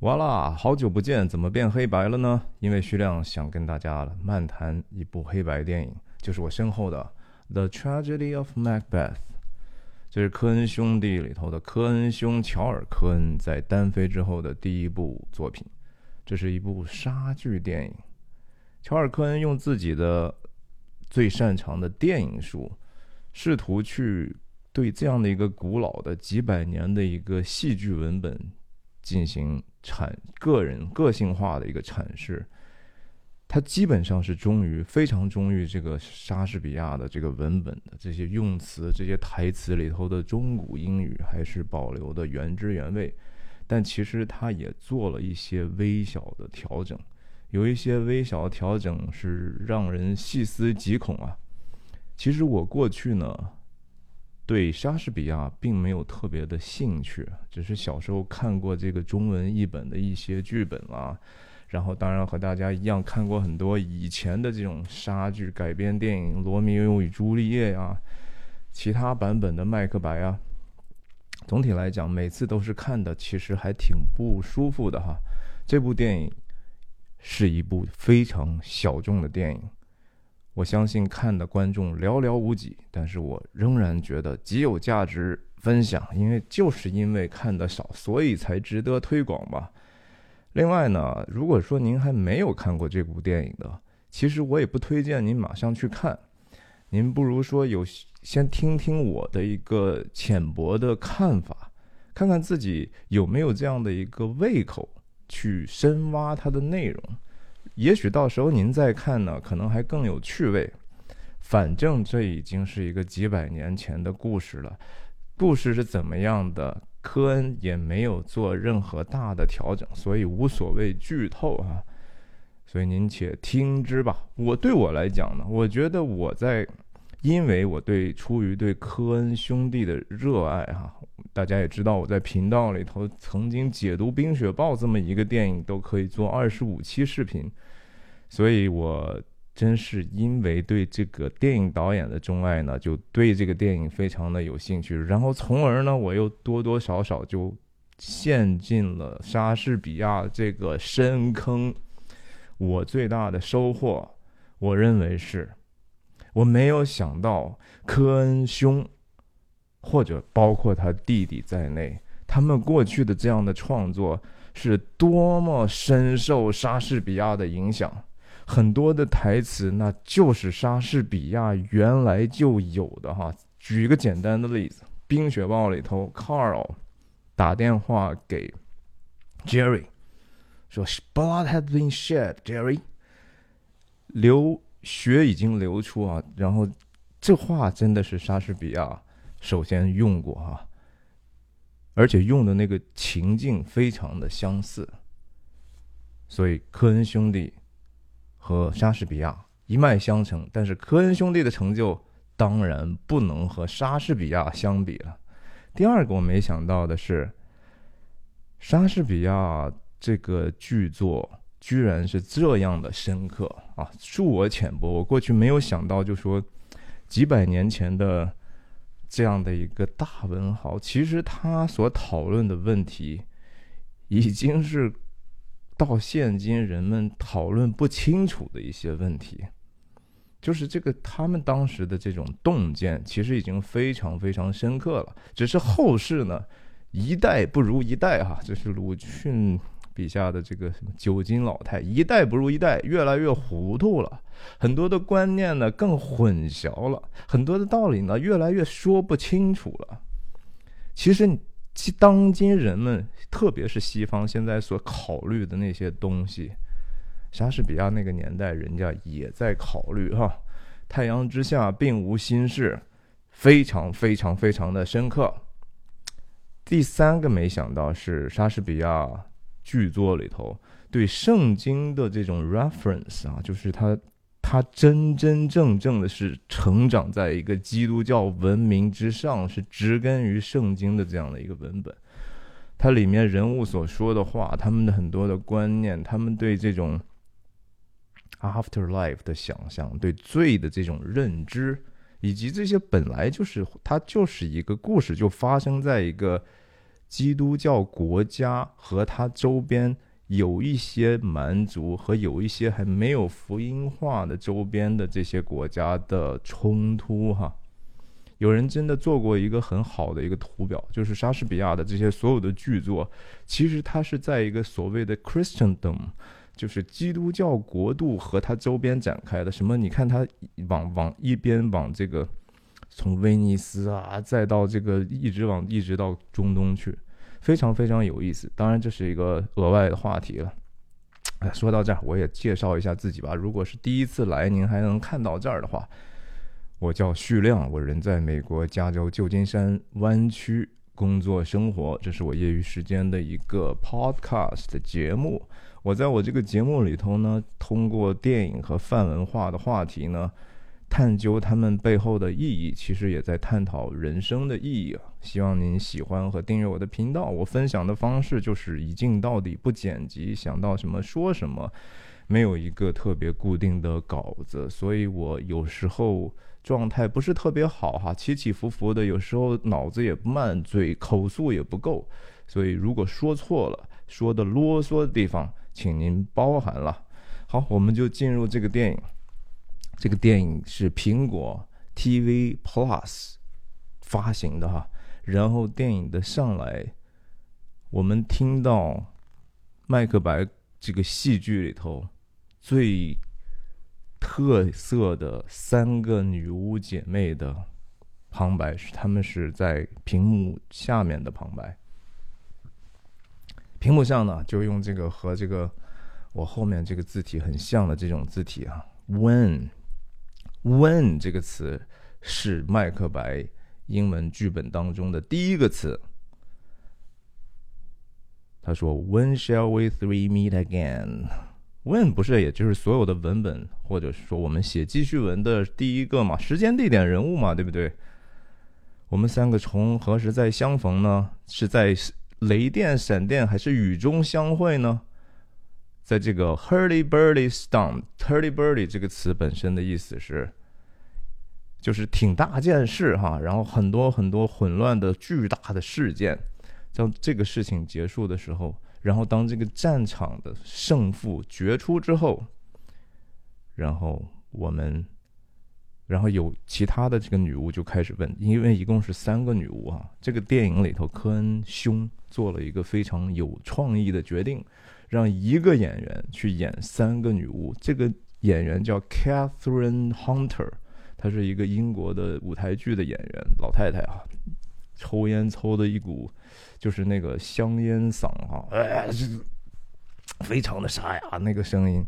哇啦，好久不见，怎么变黑白了呢？因为徐亮想跟大家漫谈一部黑白电影，就是我身后的《The Tragedy of Macbeth》，这是科恩兄弟里头的科恩兄乔尔·科恩在单飞之后的第一部作品。这是一部杀剧电影。乔尔·科恩用自己的最擅长的电影术，试图去对这样的一个古老的几百年的一个戏剧文本进行。阐个人个性化的一个阐释，他基本上是忠于非常忠于这个莎士比亚的这个文本的这些用词、这些台词里头的中古英语还是保留的原汁原味，但其实他也做了一些微小的调整，有一些微小的调整是让人细思极恐啊。其实我过去呢。对莎士比亚并没有特别的兴趣，只是小时候看过这个中文译本的一些剧本啦，然后当然和大家一样看过很多以前的这种莎剧改编电影，《罗密欧与朱丽叶》呀，其他版本的《麦克白》啊。总体来讲，每次都是看的其实还挺不舒服的哈。这部电影是一部非常小众的电影。我相信看的观众寥寥无几，但是我仍然觉得极有价值分享，因为就是因为看的少，所以才值得推广吧。另外呢，如果说您还没有看过这部电影的，其实我也不推荐您马上去看，您不如说有先听听我的一个浅薄的看法，看看自己有没有这样的一个胃口去深挖它的内容。也许到时候您再看呢，可能还更有趣味。反正这已经是一个几百年前的故事了，故事是怎么样的，科恩也没有做任何大的调整，所以无所谓剧透啊。所以您且听之吧。我对我来讲呢，我觉得我在，因为我对出于对科恩兄弟的热爱哈，大家也知道我在频道里头曾经解读《冰雪暴》这么一个电影，都可以做二十五期视频。所以，我真是因为对这个电影导演的钟爱呢，就对这个电影非常的有兴趣。然后，从而呢，我又多多少少就陷进了莎士比亚这个深坑。我最大的收获，我认为是，我没有想到科恩兄，或者包括他弟弟在内，他们过去的这样的创作是多么深受莎士比亚的影响。很多的台词，那就是莎士比亚原来就有的哈。举一个简单的例子，《冰雪暴》里头，Carl 打电话给 Jerry，说：“Blood has been shed，Jerry，流血已经流出啊。”然后这话真的是莎士比亚首先用过哈，而且用的那个情境非常的相似，所以科恩兄弟。和莎士比亚一脉相承，但是科恩兄弟的成就当然不能和莎士比亚相比了。第二个我没想到的是，莎士比亚这个剧作居然是这样的深刻啊！恕我浅薄，我过去没有想到，就说几百年前的这样的一个大文豪，其实他所讨论的问题已经是。到现今，人们讨论不清楚的一些问题，就是这个他们当时的这种洞见，其实已经非常非常深刻了。只是后世呢，一代不如一代哈，这是鲁迅笔下的这个什么九斤老太，一代不如一代，越来越糊涂了。很多的观念呢更混淆了，很多的道理呢越来越说不清楚了。其实。其当今人们，特别是西方现在所考虑的那些东西，莎士比亚那个年代人家也在考虑哈。太阳之下并无新事，非常非常非常的深刻。第三个没想到是莎士比亚剧作里头对圣经的这种 reference 啊，就是他。他真真正正的是成长在一个基督教文明之上，是植根于圣经的这样的一个文本。它里面人物所说的话，他们的很多的观念，他们对这种 afterlife 的想象，对罪的这种认知，以及这些本来就是它就是一个故事，就发生在一个基督教国家和它周边有一些蛮族和有一些还没有福音化的周边的这些国家的冲突哈。有人真的做过一个很好的一个图表，就是莎士比亚的这些所有的剧作，其实它是在一个所谓的 Christendom，就是基督教国度和它周边展开的。什么？你看它往往一边往这个从威尼斯啊，再到这个一直往一直到中东去，非常非常有意思。当然这是一个额外的话题了。哎，说到这儿，我也介绍一下自己吧。如果是第一次来，您还能看到这儿的话。我叫旭亮，我人在美国加州旧金山湾区工作生活。这是我业余时间的一个 podcast 节目。我在我这个节目里头呢，通过电影和泛文化的话题呢，探究他们背后的意义，其实也在探讨人生的意义啊。希望您喜欢和订阅我的频道。我分享的方式就是一镜到底，不剪辑，想到什么说什么，没有一个特别固定的稿子，所以我有时候。状态不是特别好哈，起起伏伏的，有时候脑子也慢，嘴口速也不够，所以如果说错了，说的啰嗦的地方，请您包涵了。好，我们就进入这个电影。这个电影是苹果 TV Plus 发行的哈，然后电影的上来，我们听到麦克白这个戏剧里头最。特色的三个女巫姐妹的旁白是，她们是在屏幕下面的旁白。屏幕上呢，就用这个和这个我后面这个字体很像的这种字体啊，when When 这个词是麦克白英文剧本当中的第一个词。他说：“When shall we three meet again？” When 不是，也就是所有的文本，或者说我们写记叙文的第一个嘛？时间、地点、人物嘛，对不对？我们三个从何时再相逢呢？是在雷电、闪电，还是雨中相会呢？在这个 hurly burly storm，hurly burly 这个词本身的意思是，就是挺大件事哈，然后很多很多混乱的巨大的事件，当这个事情结束的时候。然后，当这个战场的胜负决出之后，然后我们，然后有其他的这个女巫就开始问，因为一共是三个女巫啊。这个电影里头，科恩兄做了一个非常有创意的决定，让一个演员去演三个女巫。这个演员叫 Catherine Hunter，她是一个英国的舞台剧的演员，老太太啊，抽烟抽的一股。就是那个香烟嗓哈，哎，非常的沙哑那个声音，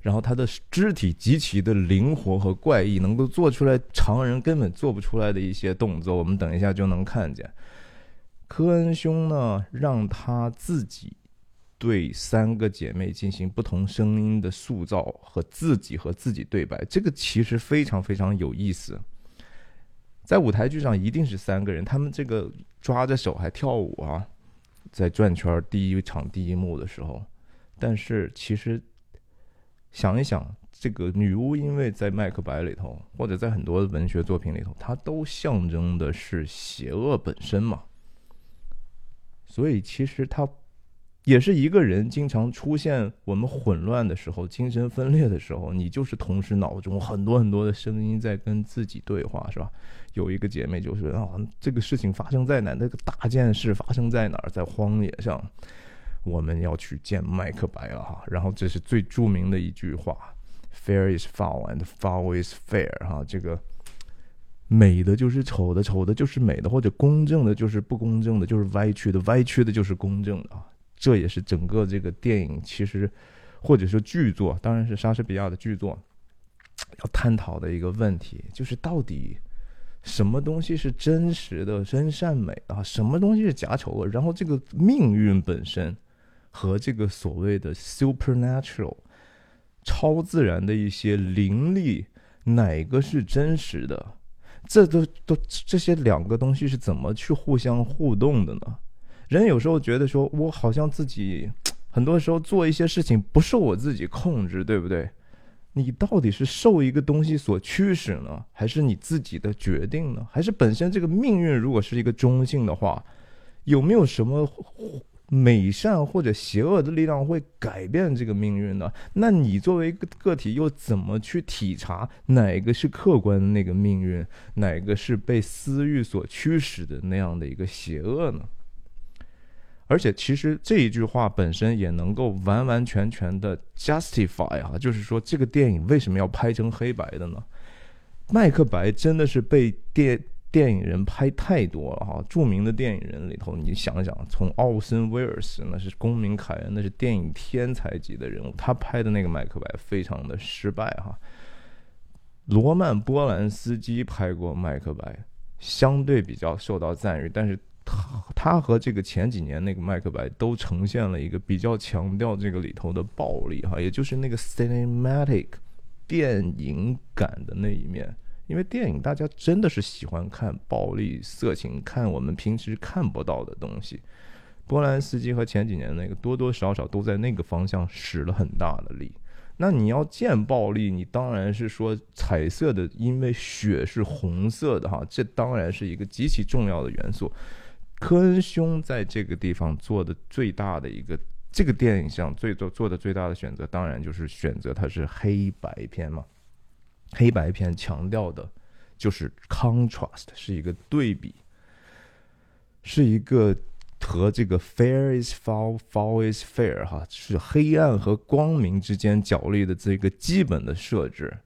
然后他的肢体极其的灵活和怪异，能够做出来常人根本做不出来的一些动作，我们等一下就能看见。科恩兄呢，让他自己对三个姐妹进行不同声音的塑造和自己和自己对白，这个其实非常非常有意思。在舞台剧上一定是三个人，他们这个抓着手还跳舞啊，在转圈第一场第一幕的时候，但是其实想一想，这个女巫因为在《麦克白》里头，或者在很多文学作品里头，它都象征的是邪恶本身嘛，所以其实它。也是一个人经常出现我们混乱的时候，精神分裂的时候，你就是同时脑中很多很多的声音在跟自己对话，是吧？有一个姐妹就是啊，这个事情发生在哪？那个大件事发生在哪儿？在荒野上，我们要去见麦克白了哈。然后这是最著名的一句话：“Fair is foul and foul is fair。”哈，这个美的就是丑的，丑的就是美的，或者公正的就是不公正的，就是歪曲的，歪曲的就是公正的啊。这也是整个这个电影其实，或者说剧作，当然是莎士比亚的剧作，要探讨的一个问题，就是到底什么东西是真实的真善美啊，什么东西是假丑恶？然后这个命运本身和这个所谓的 supernatural 超自然的一些灵力，哪个是真实的？这都都这些两个东西是怎么去互相互动的呢？人有时候觉得说，我好像自己 很多时候做一些事情不受我自己控制，对不对？你到底是受一个东西所驱使呢，还是你自己的决定呢？还是本身这个命运如果是一个中性的话，有没有什么美善或者邪恶的力量会改变这个命运呢？那你作为一个个体，又怎么去体察哪个是客观的那个命运，哪个是被私欲所驱使的那样的一个邪恶呢？而且，其实这一句话本身也能够完完全全的 justify 啊，就是说这个电影为什么要拍成黑白的呢？麦克白真的是被电电影人拍太多了哈，著名的电影人里头，你想想，从奥森威尔斯那是公民凯恩，那是电影天才级的人物，他拍的那个麦克白非常的失败哈。罗曼波兰斯基拍过麦克白，相对比较受到赞誉，但是。他他和这个前几年那个麦克白都呈现了一个比较强调这个里头的暴力哈，也就是那个 cinematic 电影感的那一面。因为电影大家真的是喜欢看暴力、色情，看我们平时看不到的东西。波兰斯基和前几年那个多多少少都在那个方向使了很大的力。那你要见暴力，你当然是说彩色的，因为血是红色的哈，这当然是一个极其重要的元素。科恩兄在这个地方做的最大的一个，这个电影上最做做的最大的选择，当然就是选择它是黑白片嘛。黑白片强调的就是 contrast，是一个对比，是一个和这个 fair is foul，foul is fair 哈，是黑暗和光明之间角力的这个基本的设置。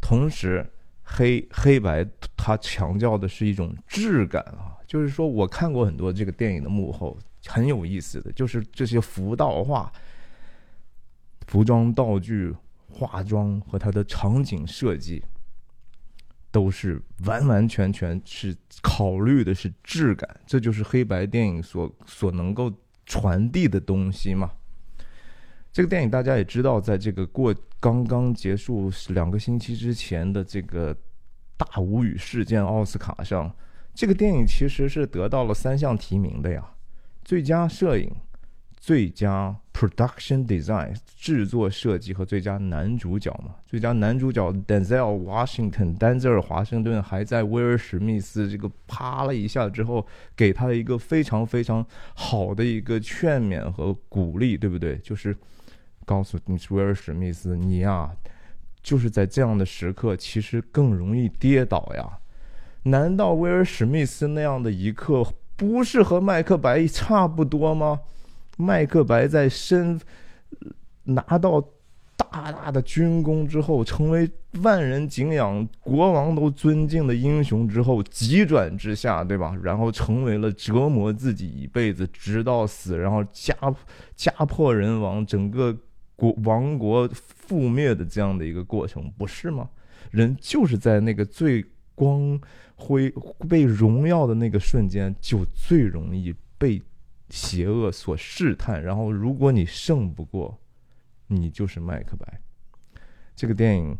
同时，黑黑白它强调的是一种质感啊。就是说，我看过很多这个电影的幕后，很有意思的就是这些服道化、服装道具、化妆和它的场景设计，都是完完全全是考虑的是质感，这就是黑白电影所所能够传递的东西嘛。这个电影大家也知道，在这个过刚刚结束两个星期之前的这个大无语事件奥斯卡上。这个电影其实是得到了三项提名的呀：最佳摄影、最佳 production design 制作设计和最佳男主角嘛。最佳男主角 Denzel Washington 丹泽尔华盛顿还在威尔史密斯这个啪了一下之后，给他一个非常非常好的一个劝勉和鼓励，对不对？就是告诉你威尔史密斯，你呀，就是在这样的时刻，其实更容易跌倒呀。难道威尔史密斯那样的一刻不是和麦克白差不多吗？麦克白在身拿到大大的军功之后，成为万人敬仰、国王都尊敬的英雄之后，急转直下，对吧？然后成为了折磨自己一辈子，直到死，然后家家破人亡，整个国王国覆灭的这样的一个过程，不是吗？人就是在那个最。光辉被荣耀的那个瞬间，就最容易被邪恶所试探。然后，如果你胜不过，你就是麦克白。这个电影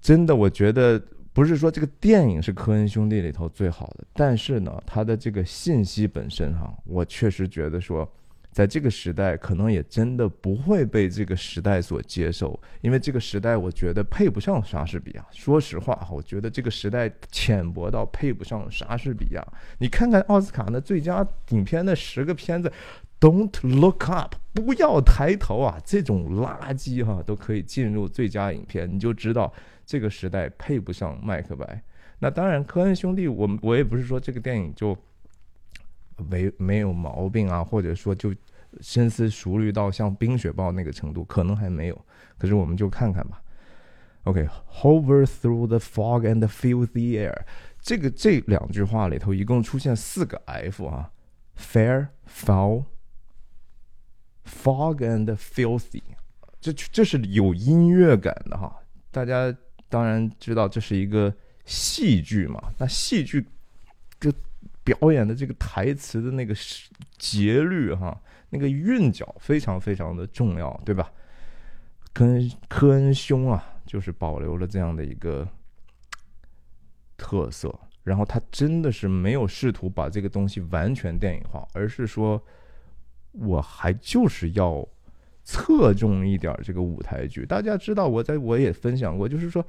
真的，我觉得不是说这个电影是科恩兄弟里头最好的，但是呢，他的这个信息本身哈，我确实觉得说。在这个时代，可能也真的不会被这个时代所接受，因为这个时代，我觉得配不上莎士比亚。说实话，我觉得这个时代浅薄到配不上莎士比亚。你看看奥斯卡那最佳影片那十个片子，Don't look up，不要抬头啊，这种垃圾哈都可以进入最佳影片，你就知道这个时代配不上麦克白。那当然，科恩兄弟，我我也不是说这个电影就。没没有毛病啊，或者说就深思熟虑到像《冰雪暴》那个程度，可能还没有。可是我们就看看吧。OK，hover through the fog and feel the air。这个这两句话里头一共出现四个 F 啊，fair、foul、fog and filthy。这这是有音乐感的哈。大家当然知道这是一个戏剧嘛，那戏剧就。表演的这个台词的那个节律哈，那个韵脚非常非常的重要，对吧？跟科恩兄啊，就是保留了这样的一个特色，然后他真的是没有试图把这个东西完全电影化，而是说，我还就是要侧重一点这个舞台剧。大家知道，我在我也分享过，就是说。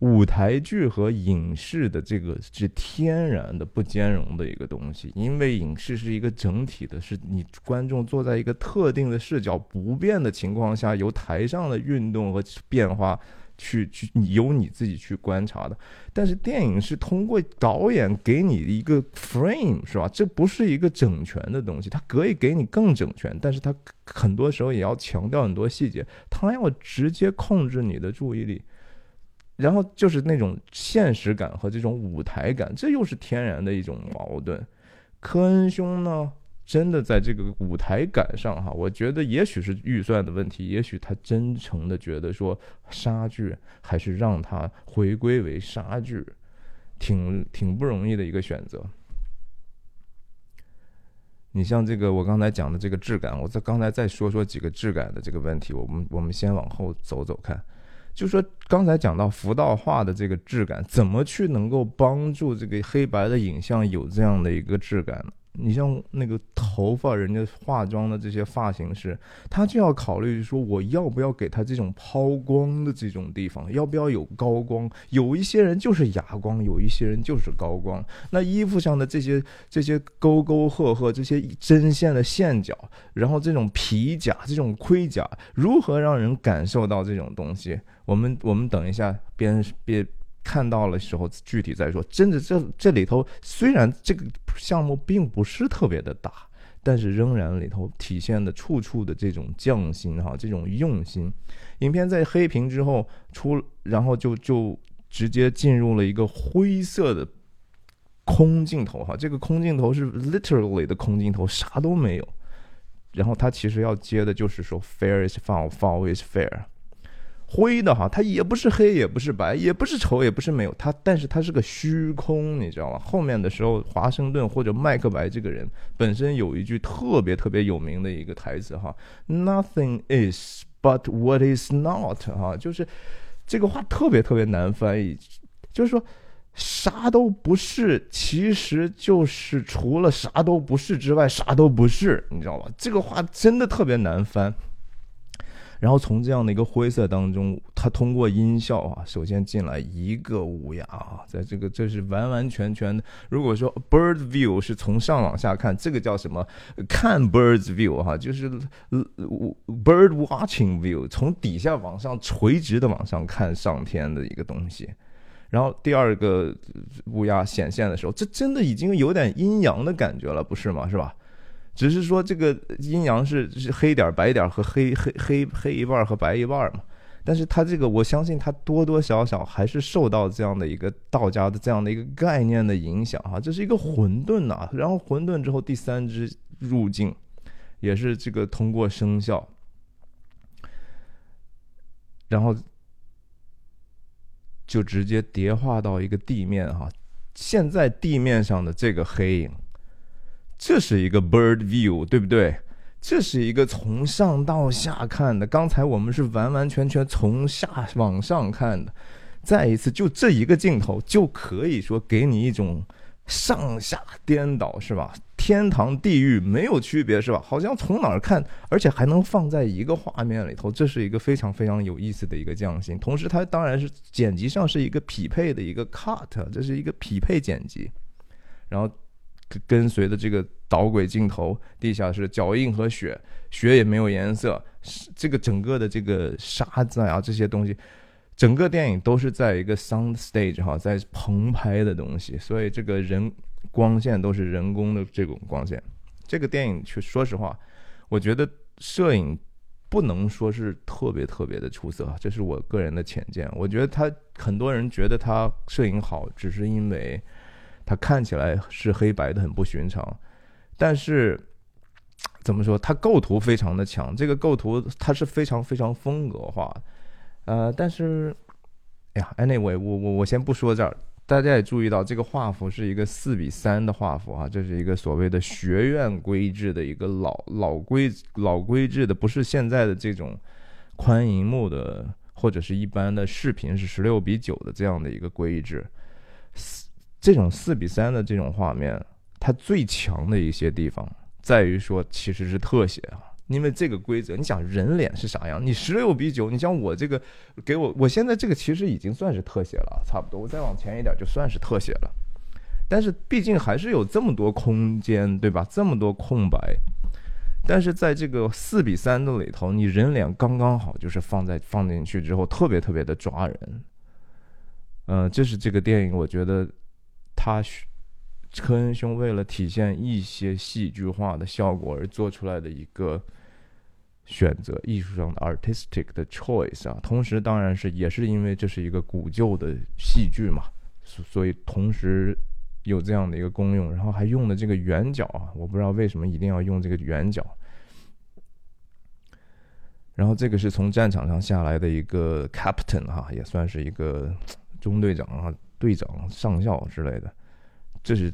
舞台剧和影视的这个是天然的不兼容的一个东西，因为影视是一个整体的，是你观众坐在一个特定的视角不变的情况下，由台上的运动和变化去去由你自己去观察的。但是电影是通过导演给你一个 frame，是吧？这不是一个整全的东西，它可以给你更整全，但是它很多时候也要强调很多细节，它要直接控制你的注意力。然后就是那种现实感和这种舞台感，这又是天然的一种矛盾。科恩兄呢，真的在这个舞台感上哈，我觉得也许是预算的问题，也许他真诚的觉得说杀剧还是让他回归为杀剧，挺挺不容易的一个选择。你像这个我刚才讲的这个质感，我再刚才再说说几个质感的这个问题，我们我们先往后走走看。就说刚才讲到浮道画的这个质感，怎么去能够帮助这个黑白的影像有这样的一个质感呢？你像那个头发，人家化妆的这些发型师，他就要考虑说，我要不要给他这种抛光的这种地方，要不要有高光？有一些人就是哑光，有一些人就是高光。那衣服上的这些这些沟沟壑壑，这些针线的线角，然后这种皮甲、这种盔甲，如何让人感受到这种东西？我们我们等一下边边。看到了时候具体再说。真的，这这里头虽然这个项目并不是特别的大，但是仍然里头体现的处处的这种匠心哈，这种用心。影片在黑屏之后出，然后就就直接进入了一个灰色的空镜头哈，这个空镜头是 literally 的空镜头，啥都没有。然后他其实要接的就是说，fair is foul，foul is fair。灰的哈，它也不是黑，也不是白，也不是丑，也不是没有它，但是它是个虚空，你知道吗？后面的时候，华盛顿或者麦克白这个人本身有一句特别特别有名的一个台词哈，Nothing is but what is not 哈，就是这个话特别特别难翻译，就是说啥都不是，其实就是除了啥都不是之外，啥都不是，你知道吧？这个话真的特别难翻。然后从这样的一个灰色当中，他通过音效啊，首先进来一个乌鸦啊，在这个这是完完全全的。如果说 bird view 是从上往下看，这个叫什么？看 birds view 哈，就是 bird watching view，从底下往上垂直的往上看上天的一个东西。然后第二个乌鸦显现的时候，这真的已经有点阴阳的感觉了，不是吗？是吧？只是说这个阴阳是是黑点白点和黑黑黑黑一半和白一半嘛，但是它这个我相信它多多少少还是受到这样的一个道家的这样的一个概念的影响哈，这是一个混沌呐，然后混沌之后第三只入境，也是这个通过生肖，然后就直接叠化到一个地面哈，现在地面上的这个黑影。这是一个 bird view，对不对？这是一个从上到下看的。刚才我们是完完全全从下往上看的。再一次，就这一个镜头就可以说给你一种上下颠倒，是吧？天堂地狱没有区别，是吧？好像从哪儿看，而且还能放在一个画面里头，这是一个非常非常有意思的一个匠心。同时，它当然是剪辑上是一个匹配的一个 cut，这是一个匹配剪辑，然后。跟随的这个导轨镜头，地下是脚印和雪，雪也没有颜色。这个整个的这个沙子啊，这些东西，整个电影都是在一个 sound stage 哈，在棚拍的东西，所以这个人光线都是人工的这种光线。这个电影，去说实话，我觉得摄影不能说是特别特别的出色，这是我个人的浅见。我觉得他很多人觉得他摄影好，只是因为。它看起来是黑白的，很不寻常，但是怎么说？它构图非常的强，这个构图它是非常非常风格化，呃，但是，哎呀，anyway，我我我先不说这儿，大家也注意到这个画幅是一个四比三的画幅啊，这是一个所谓的学院规制的一个老老规老规制的，不是现在的这种宽银幕的或者是一般的视频是十六比九的这样的一个规制。这种四比三的这种画面，它最强的一些地方在于说，其实是特写啊。因为这个规则，你想人脸是啥样？你十六比九，你像我这个，给我我现在这个其实已经算是特写了，差不多。我再往前一点就算是特写了，但是毕竟还是有这么多空间，对吧？这么多空白。但是在这个四比三的里头，你人脸刚刚好，就是放在放进去之后，特别特别的抓人。嗯，这是这个电影，我觉得他科恩兄为了体现一些戏剧化的效果而做出来的一个选择，艺术上的 artistic 的 choice 啊。同时，当然是也是因为这是一个古旧的戏剧嘛，所以同时。有这样的一个功用，然后还用的这个圆角啊，我不知道为什么一定要用这个圆角。然后这个是从战场上下来的一个 captain 哈，也算是一个中队长啊、队长、上校之类的。这是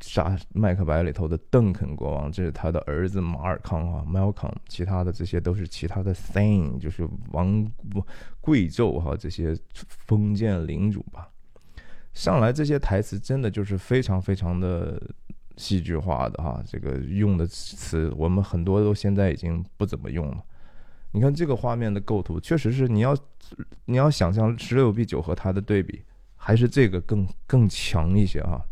杀麦克白里头的邓肯国王，这是他的儿子马尔康啊，Malcolm。其他的这些都是其他的 thing，就是王贵胄哈，这些封建领主吧。上来这些台词真的就是非常非常的戏剧化的哈，这个用的词我们很多都现在已经不怎么用了。你看这个画面的构图，确实是你要你要想象十六比九和它的对比，还是这个更更强一些啊。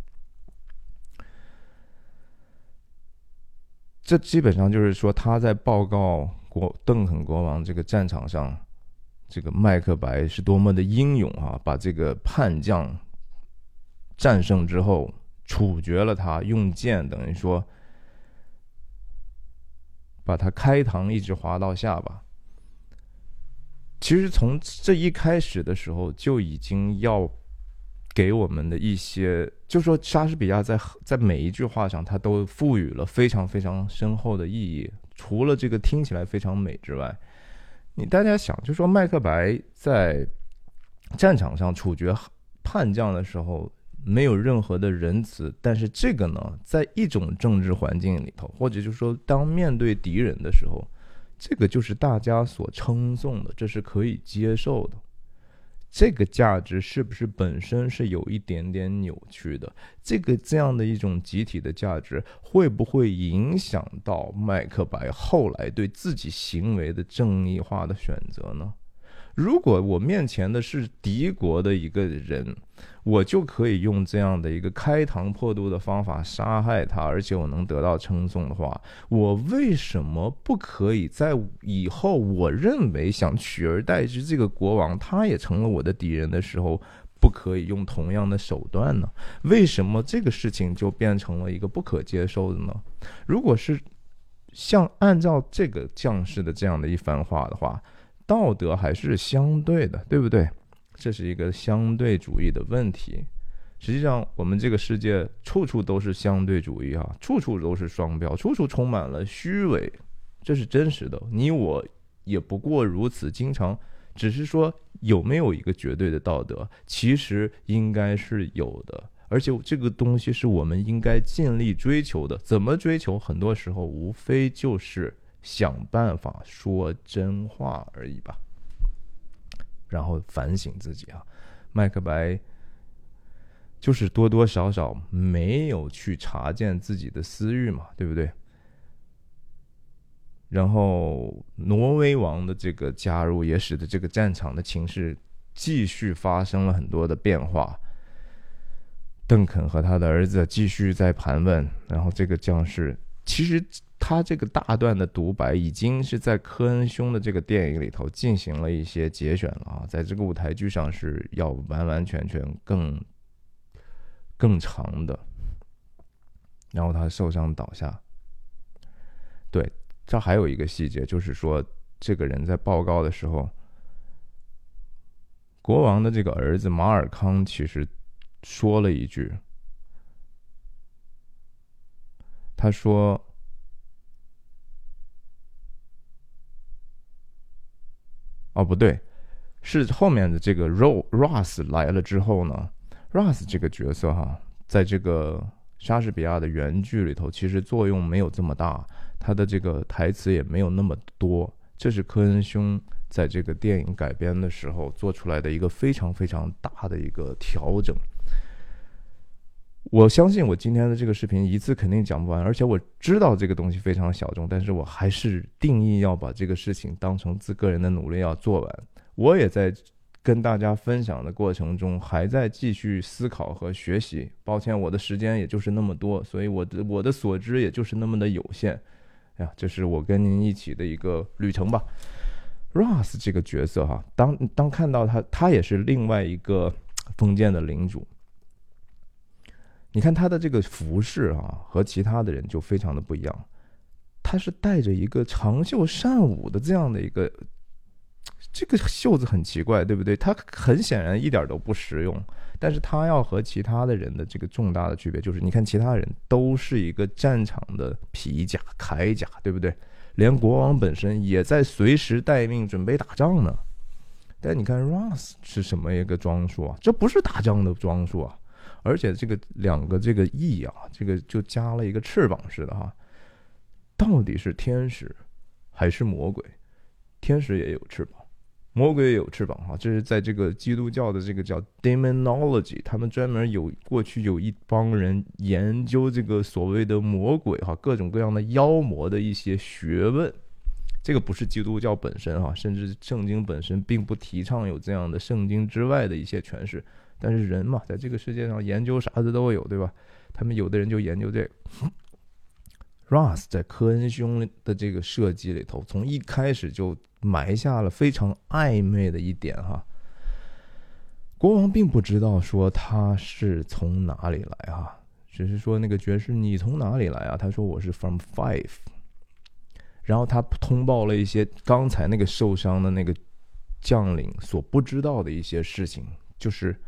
这基本上就是说他在报告国邓肯国王这个战场上，这个麦克白是多么的英勇啊，把这个叛将。战胜之后，处决了他，用剑等于说把他开膛一直划到下巴。其实从这一开始的时候就已经要给我们的一些，就说莎士比亚在在每一句话上，他都赋予了非常非常深厚的意义。除了这个听起来非常美之外，你大家想，就说麦克白在战场上处决叛将的时候。没有任何的仁慈，但是这个呢，在一种政治环境里头，或者就是说，当面对敌人的时候，这个就是大家所称颂的，这是可以接受的。这个价值是不是本身是有一点点扭曲的？这个这样的一种集体的价值，会不会影响到麦克白后来对自己行为的正义化的选择呢？如果我面前的是敌国的一个人，我就可以用这样的一个开膛破肚的方法杀害他，而且我能得到称颂的话，我为什么不可以在以后我认为想取而代之这个国王，他也成了我的敌人的时候，不可以用同样的手段呢？为什么这个事情就变成了一个不可接受的呢？如果是像按照这个将士的这样的一番话的话。道德还是相对的，对不对？这是一个相对主义的问题。实际上，我们这个世界处处都是相对主义啊，处处都是双标，处处充满了虚伪，这是真实的。你我也不过如此，经常只是说有没有一个绝对的道德，其实应该是有的，而且这个东西是我们应该尽力追求的。怎么追求？很多时候无非就是。想办法说真话而已吧，然后反省自己啊。麦克白就是多多少少没有去查见自己的私欲嘛，对不对？然后挪威王的这个加入也使得这个战场的情势继续发生了很多的变化。邓肯和他的儿子继续在盘问，然后这个将士其实。他这个大段的独白已经是在科恩兄的这个电影里头进行了一些节选了啊，在这个舞台剧上是要完完全全更更长的。然后他受伤倒下。对，这还有一个细节，就是说这个人在报告的时候，国王的这个儿子马尔康其实说了一句，他说。哦，不对，是后面的这个 Ro Ross 来了之后呢，Ross 这个角色哈，在这个莎士比亚的原剧里头，其实作用没有这么大，他的这个台词也没有那么多。这是科恩兄在这个电影改编的时候做出来的一个非常非常大的一个调整。我相信我今天的这个视频一次肯定讲不完，而且我知道这个东西非常小众，但是我还是定义要把这个事情当成自个人的努力要做完。我也在跟大家分享的过程中，还在继续思考和学习。抱歉，我的时间也就是那么多，所以我的我的所知也就是那么的有限。哎呀，这是我跟您一起的一个旅程吧。Ross 这个角色哈，当当看到他，他也是另外一个封建的领主。你看他的这个服饰啊，和其他的人就非常的不一样。他是带着一个长袖善舞的这样的一个，这个袖子很奇怪，对不对？他很显然一点都不实用。但是他要和其他的人的这个重大的区别就是，你看其他人都是一个战场的皮甲铠甲，对不对？连国王本身也在随时待命，准备打仗呢。但你看 Ross 是什么一个装束啊？这不是打仗的装束啊！而且这个两个这个翼啊，这个就加了一个翅膀似的哈，到底是天使还是魔鬼？天使也有翅膀，魔鬼也有翅膀哈。这是在这个基督教的这个叫 demonology，他们专门有过去有一帮人研究这个所谓的魔鬼哈，各种各样的妖魔的一些学问。这个不是基督教本身哈，甚至圣经本身并不提倡有这样的圣经之外的一些诠释。但是人嘛，在这个世界上研究啥子都有，对吧？他们有的人就研究这个。Ross 在科恩兄的这个设计里头，从一开始就埋下了非常暧昧的一点哈。国王并不知道说他是从哪里来哈，只是说那个爵士你从哪里来啊？他说我是 from five。然后他通报了一些刚才那个受伤的那个将领所不知道的一些事情，就是。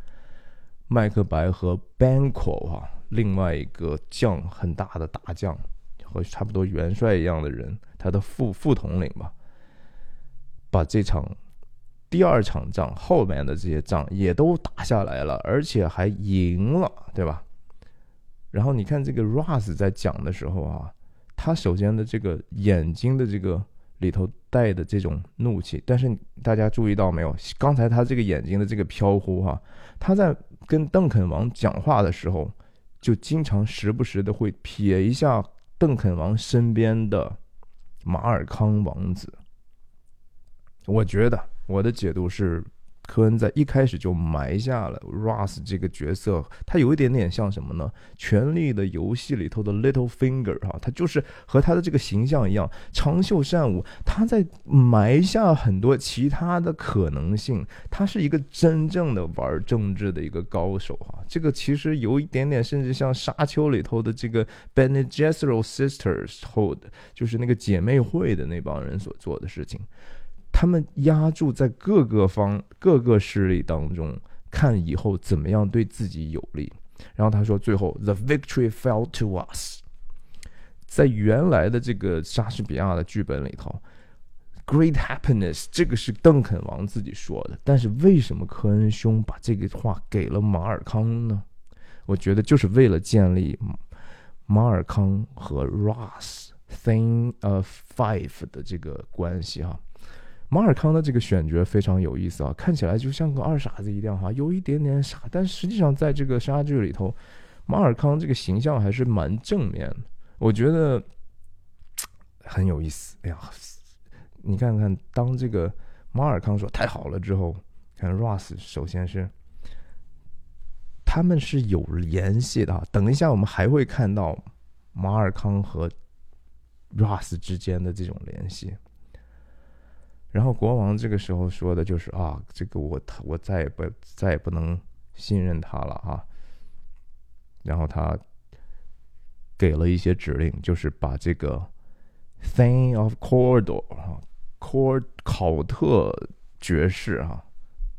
麦克白和 Banquo 啊，另外一个将很大的大将，和差不多元帅一样的人，他的副副统领吧，把这场第二场仗后面的这些仗也都打下来了，而且还赢了，对吧？然后你看这个 Russ 在讲的时候啊，他首先的这个眼睛的这个里头带的这种怒气，但是大家注意到没有？刚才他这个眼睛的这个飘忽哈，他在。跟邓肯王讲话的时候，就经常时不时的会瞥一下邓肯王身边的马尔康王子。我觉得我的解读是。科恩在一开始就埋下了 Ross 这个角色，他有一点点像什么呢？《权力的游戏》里头的 Little Finger 哈，他就是和他的这个形象一样，长袖善舞，他在埋下很多其他的可能性。他是一个真正的玩政治的一个高手哈，这个其实有一点点，甚至像《沙丘》里头的这个 Bene Gesserit Sisters Hold，就是那个姐妹会的那帮人所做的事情。他们压住在各个方、各个势力当中，看以后怎么样对自己有利。然后他说：“最后，the victory fell to us。”在原来的这个莎士比亚的剧本里头，“great happiness” 这个是邓肯王自己说的。但是为什么科恩兄把这个话给了马尔康呢？我觉得就是为了建立马尔康和 Ross thing of five 的这个关系哈。马尔康的这个选角非常有意思啊，看起来就像个二傻子一样哈，有一点点傻，但实际上在这个杀剧里头，马尔康这个形象还是蛮正面的，我觉得很有意思。哎呀，你看看，当这个马尔康说太好了之后，看 Ross 首先是他们是有联系的，等一下我们还会看到马尔康和 Ross 之间的这种联系。然后国王这个时候说的就是啊，这个我我再也不再也不能信任他了啊。然后他给了一些指令，就是把这个 Thing of Cordor 啊 cor 考特爵士哈，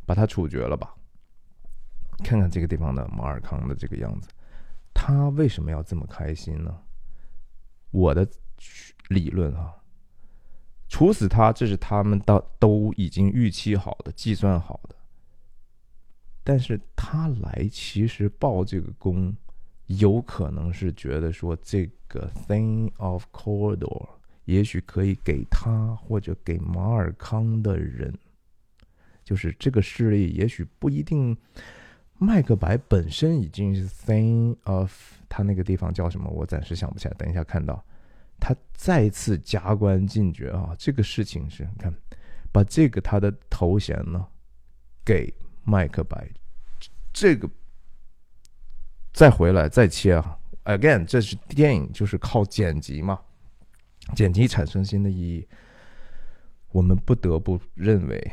把他处决了吧。看看这个地方的马尔康的这个样子，他为什么要这么开心呢？我的理论啊。处死他，这是他们到都已经预期好的、计算好的。但是他来其实报这个功，有可能是觉得说这个 thing of corridor 也许可以给他或者给马尔康的人，就是这个势力也许不一定，麦克白本身已经是 thing of，他那个地方叫什么？我暂时想不起来，等一下看到。他再次加官进爵啊！这个事情是，看，把这个他的头衔呢，给麦克白，这个再回来再切啊！Again，这是电影，就是靠剪辑嘛，剪辑产生新的意义。我们不得不认为，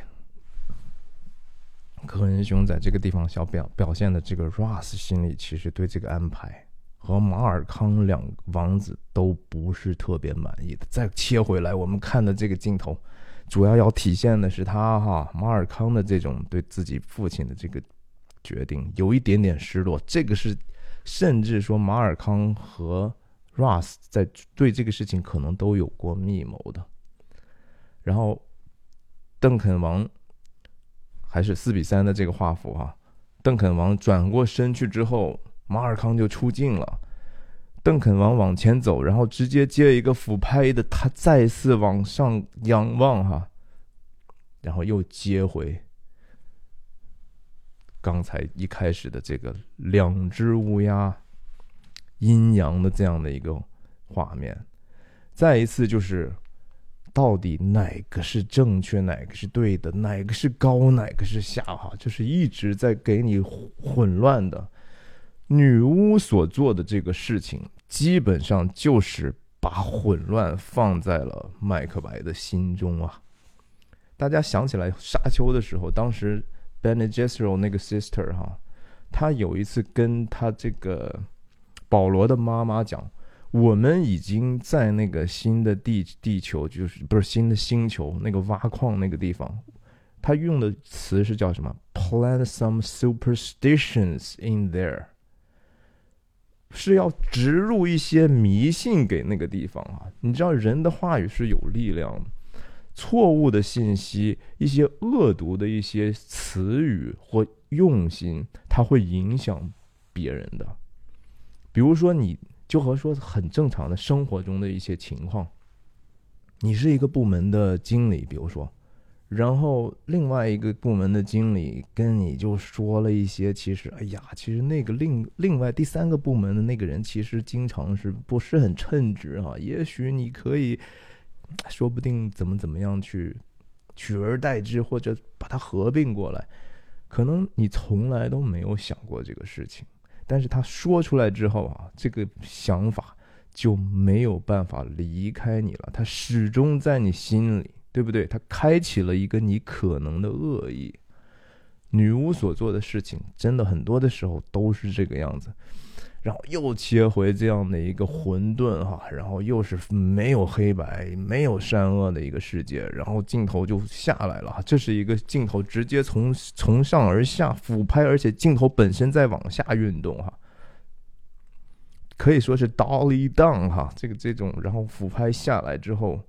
柯恩兄在这个地方小表表现的这个 Russ 心里，其实对这个安排。和马尔康两王子都不是特别满意的。再切回来，我们看的这个镜头，主要要体现的是他哈马尔康的这种对自己父亲的这个决定有一点点失落。这个是甚至说马尔康和 Russ 在对这个事情可能都有过密谋的。然后邓肯王还是四比三的这个画幅哈，邓肯王转过身去之后。马尔康就出镜了，邓肯王往前走，然后直接接一个俯拍的，他再次往上仰望哈，然后又接回刚才一开始的这个两只乌鸦阴阳的这样的一个画面，再一次就是到底哪个是正确，哪个是对的，哪个是高，哪个是下哈，就是一直在给你混乱的。女巫所做的这个事情，基本上就是把混乱放在了麦克白的心中啊！大家想起来沙丘的时候，当时 Bene Gesserit 那个 sister 哈，他有一次跟他这个保罗的妈妈讲：“我们已经在那个新的地地球，就是不是新的星球那个挖矿那个地方，他用的词是叫什么？Plant some superstitions in there。”是要植入一些迷信给那个地方啊！你知道人的话语是有力量的，错误的信息、一些恶毒的一些词语或用心，它会影响别人的。比如说，你就和说很正常的生活中的一些情况，你是一个部门的经理，比如说。然后另外一个部门的经理跟你就说了一些，其实哎呀，其实那个另另外第三个部门的那个人其实经常是不是很称职啊？也许你可以，说不定怎么怎么样去取而代之，或者把它合并过来。可能你从来都没有想过这个事情，但是他说出来之后啊，这个想法就没有办法离开你了，他始终在你心里。对不对？他开启了一个你可能的恶意。女巫所做的事情，真的很多的时候都是这个样子。然后又切回这样的一个混沌哈，然后又是没有黑白、没有善恶的一个世界。然后镜头就下来了，这是一个镜头直接从从上而下俯拍，而且镜头本身在往下运动哈，可以说是 dolly down 哈，这个这种，然后俯拍下来之后。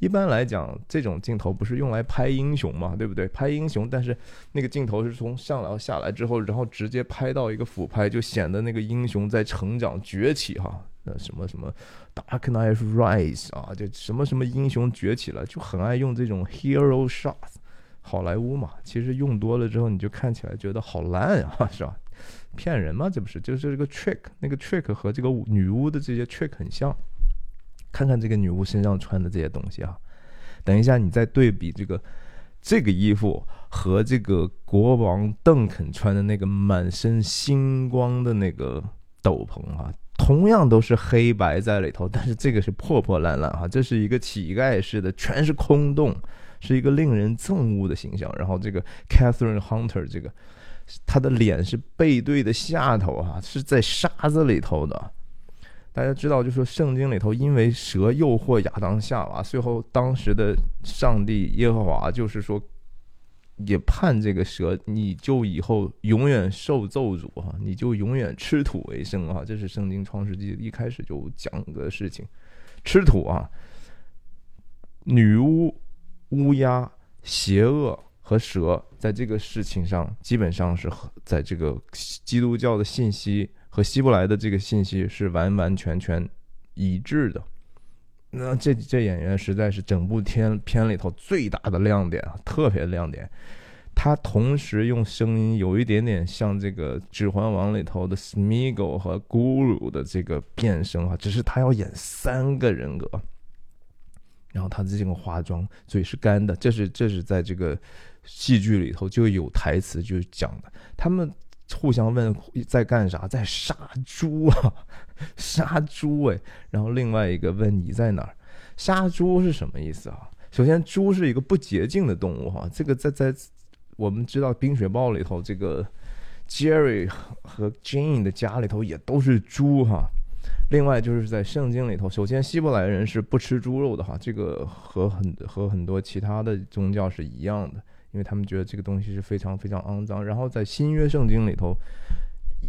一般来讲，这种镜头不是用来拍英雄嘛，对不对？拍英雄，但是那个镜头是从上来下来之后，然后直接拍到一个俯拍，就显得那个英雄在成长崛起哈。那什么什么 Dark Knight Rise 啊，就什么什么英雄崛起了，就很爱用这种 hero shots。好莱坞嘛，其实用多了之后，你就看起来觉得好烂啊，是吧？骗人嘛，这不是？就是这个 trick，那个 trick 和这个女巫的这些 trick 很像。看看这个女巫身上穿的这些东西啊，等一下你再对比这个这个衣服和这个国王邓肯穿的那个满身星光的那个斗篷啊，同样都是黑白在里头，但是这个是破破烂烂哈，这是一个乞丐式的，全是空洞，是一个令人憎恶的形象。然后这个 Catherine Hunter 这个，她的脸是背对的下头啊，是在沙子里头的。大家知道，就说圣经里头，因为蛇诱惑亚当夏娃，最后当时的上帝耶和华就是说，也判这个蛇，你就以后永远受咒诅哈，你就永远吃土为生啊！这是圣经创世纪一开始就讲的事情，吃土啊。女巫、乌鸦、邪恶和蛇，在这个事情上，基本上是在这个基督教的信息。和希伯来的这个信息是完完全全一致的，那这这演员实在是整部片片里头最大的亮点啊，特别亮点。他同时用声音有一点点像这个《指环王》里头的 Smeagol 和 Guru 的这个变声啊，只是他要演三个人格，然后他的这个化妆，嘴是干的，这是这是在这个戏剧里头就有台词就讲的，他们互相问在干啥，在杀猪啊，杀猪哎，然后另外一个问你在哪儿，杀猪是什么意思啊？首先，猪是一个不洁净的动物哈，这个在在。我们知道《冰雪暴》里头，这个 Jerry 和 Jane 的家里头也都是猪哈。另外就是在圣经里头，首先希伯来人是不吃猪肉的哈，这个和很和很多其他的宗教是一样的，因为他们觉得这个东西是非常非常肮脏。然后在新约圣经里头。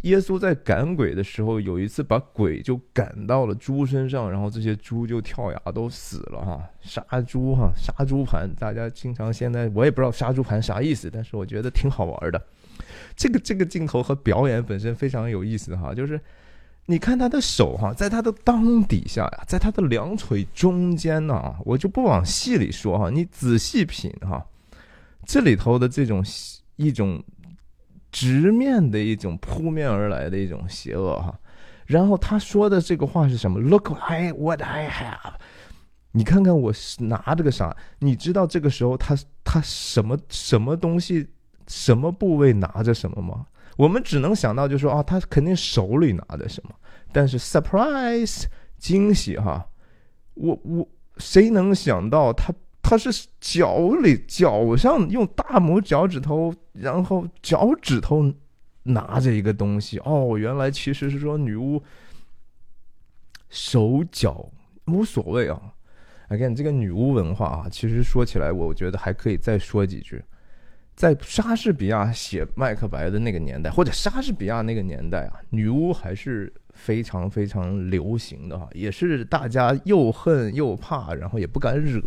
耶稣在赶鬼的时候，有一次把鬼就赶到了猪身上，然后这些猪就跳崖都死了哈。杀猪哈，杀猪盘，大家经常现在我也不知道杀猪盘啥意思，但是我觉得挺好玩的。这个这个镜头和表演本身非常有意思哈，就是你看他的手哈，在他的裆底下呀，在他的两腿中间呢，我就不往细里说哈，你仔细品哈，这里头的这种一种。直面的一种扑面而来的一种邪恶哈，然后他说的这个话是什么？Look I what I have，你看看我拿着个啥？你知道这个时候他他什么什么东西什么部位拿着什么吗？我们只能想到就说啊，他肯定手里拿着什么。但是 surprise 惊喜哈，我我谁能想到他？他是脚里脚上用大拇脚趾头，然后脚趾头拿着一个东西。哦，原来其实是说女巫手脚无所谓啊。again，这个女巫文化啊，其实说起来，我觉得还可以再说几句。在莎士比亚写《麦克白》的那个年代，或者莎士比亚那个年代啊，女巫还是非常非常流行的哈，也是大家又恨又怕，然后也不敢惹。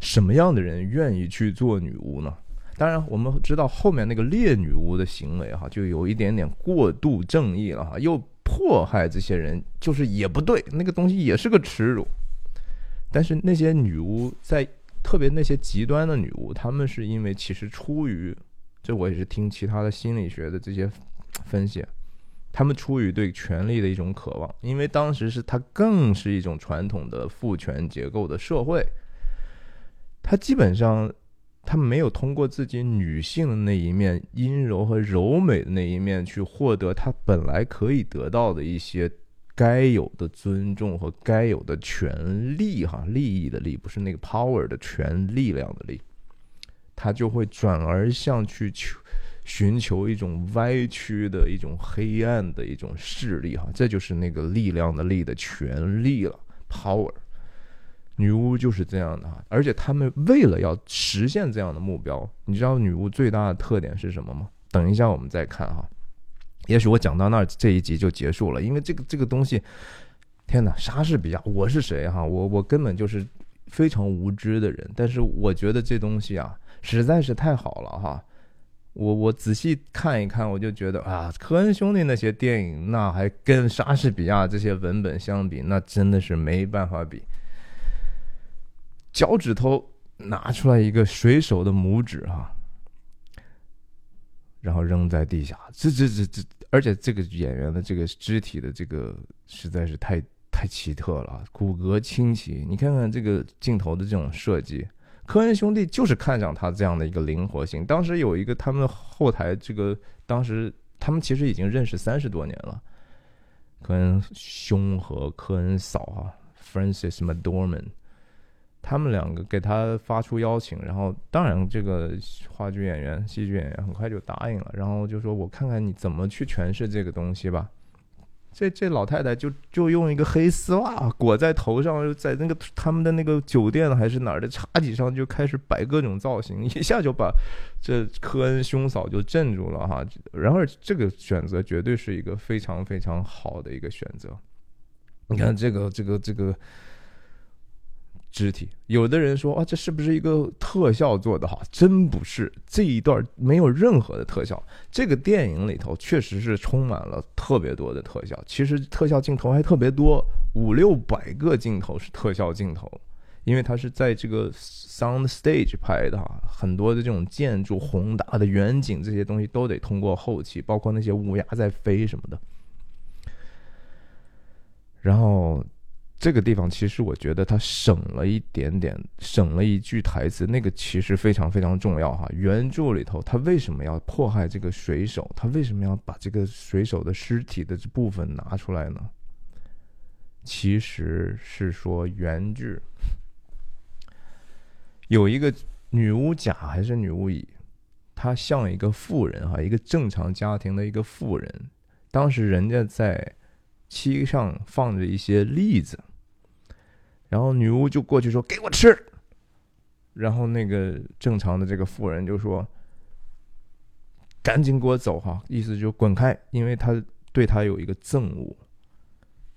什么样的人愿意去做女巫呢？当然，我们知道后面那个猎女巫的行为哈，就有一点点过度正义了哈，又迫害这些人，就是也不对，那个东西也是个耻辱。但是那些女巫在，特别那些极端的女巫，她们是因为其实出于，这我也是听其他的心理学的这些分析，她们出于对权力的一种渴望，因为当时是它更是一种传统的父权结构的社会。他基本上，他没有通过自己女性的那一面阴柔和柔美的那一面去获得他本来可以得到的一些该有的尊重和该有的权利，哈，利益的利不是那个 power 的权力量的力，他就会转而向去求寻求一种歪曲的一种黑暗的一种势力，哈，这就是那个力量的力的权利了，power。女巫就是这样的哈，而且他们为了要实现这样的目标，你知道女巫最大的特点是什么吗？等一下我们再看哈。也许我讲到那儿这一集就结束了，因为这个这个东西，天哪，莎士比亚，我是谁哈？我我根本就是非常无知的人，但是我觉得这东西啊实在是太好了哈。我我仔细看一看，我就觉得啊，科恩兄弟那些电影，那还跟莎士比亚这些文本相比，那真的是没办法比。脚趾头拿出来一个水手的拇指哈，然后扔在地下，这这这这，而且这个演员的这个肢体的这个实在是太太奇特了，骨骼清奇。你看看这个镜头的这种设计，科恩兄弟就是看上他这样的一个灵活性。当时有一个他们后台这个，当时他们其实已经认识三十多年了，科恩兄和科恩嫂哈，Francis McDormand。他们两个给他发出邀请，然后当然这个话剧演员、戏剧演员很快就答应了，然后就说：“我看看你怎么去诠释这个东西吧。”这这老太太就就用一个黑丝袜裹在头上，在那个他们的那个酒店还是哪儿的茶几上就开始摆各种造型，一下就把这科恩兄嫂就镇住了哈。然而这个选择绝对是一个非常非常好的一个选择。你看这个这个这个。肢体，有的人说啊，这是不是一个特效做的好？真不是，这一段没有任何的特效。这个电影里头确实是充满了特别多的特效，其实特效镜头还特别多，五六百个镜头是特效镜头，因为它是在这个 sound stage 拍的哈，很多的这种建筑、宏大的远景这些东西都得通过后期，包括那些乌鸦在飞什么的。然后这个地方其实我觉得他省了一点点，省了一句台词，那个其实非常非常重要哈。原著里头他为什么要迫害这个水手？他为什么要把这个水手的尸体的这部分拿出来呢？其实是说原句有一个女巫甲还是女巫乙，她像一个妇人哈，一个正常家庭的一个妇人，当时人家在。漆上放着一些栗子，然后女巫就过去说：“给我吃。”然后那个正常的这个妇人就说：“赶紧给我走哈！”意思就滚开，因为他对他有一个憎恶。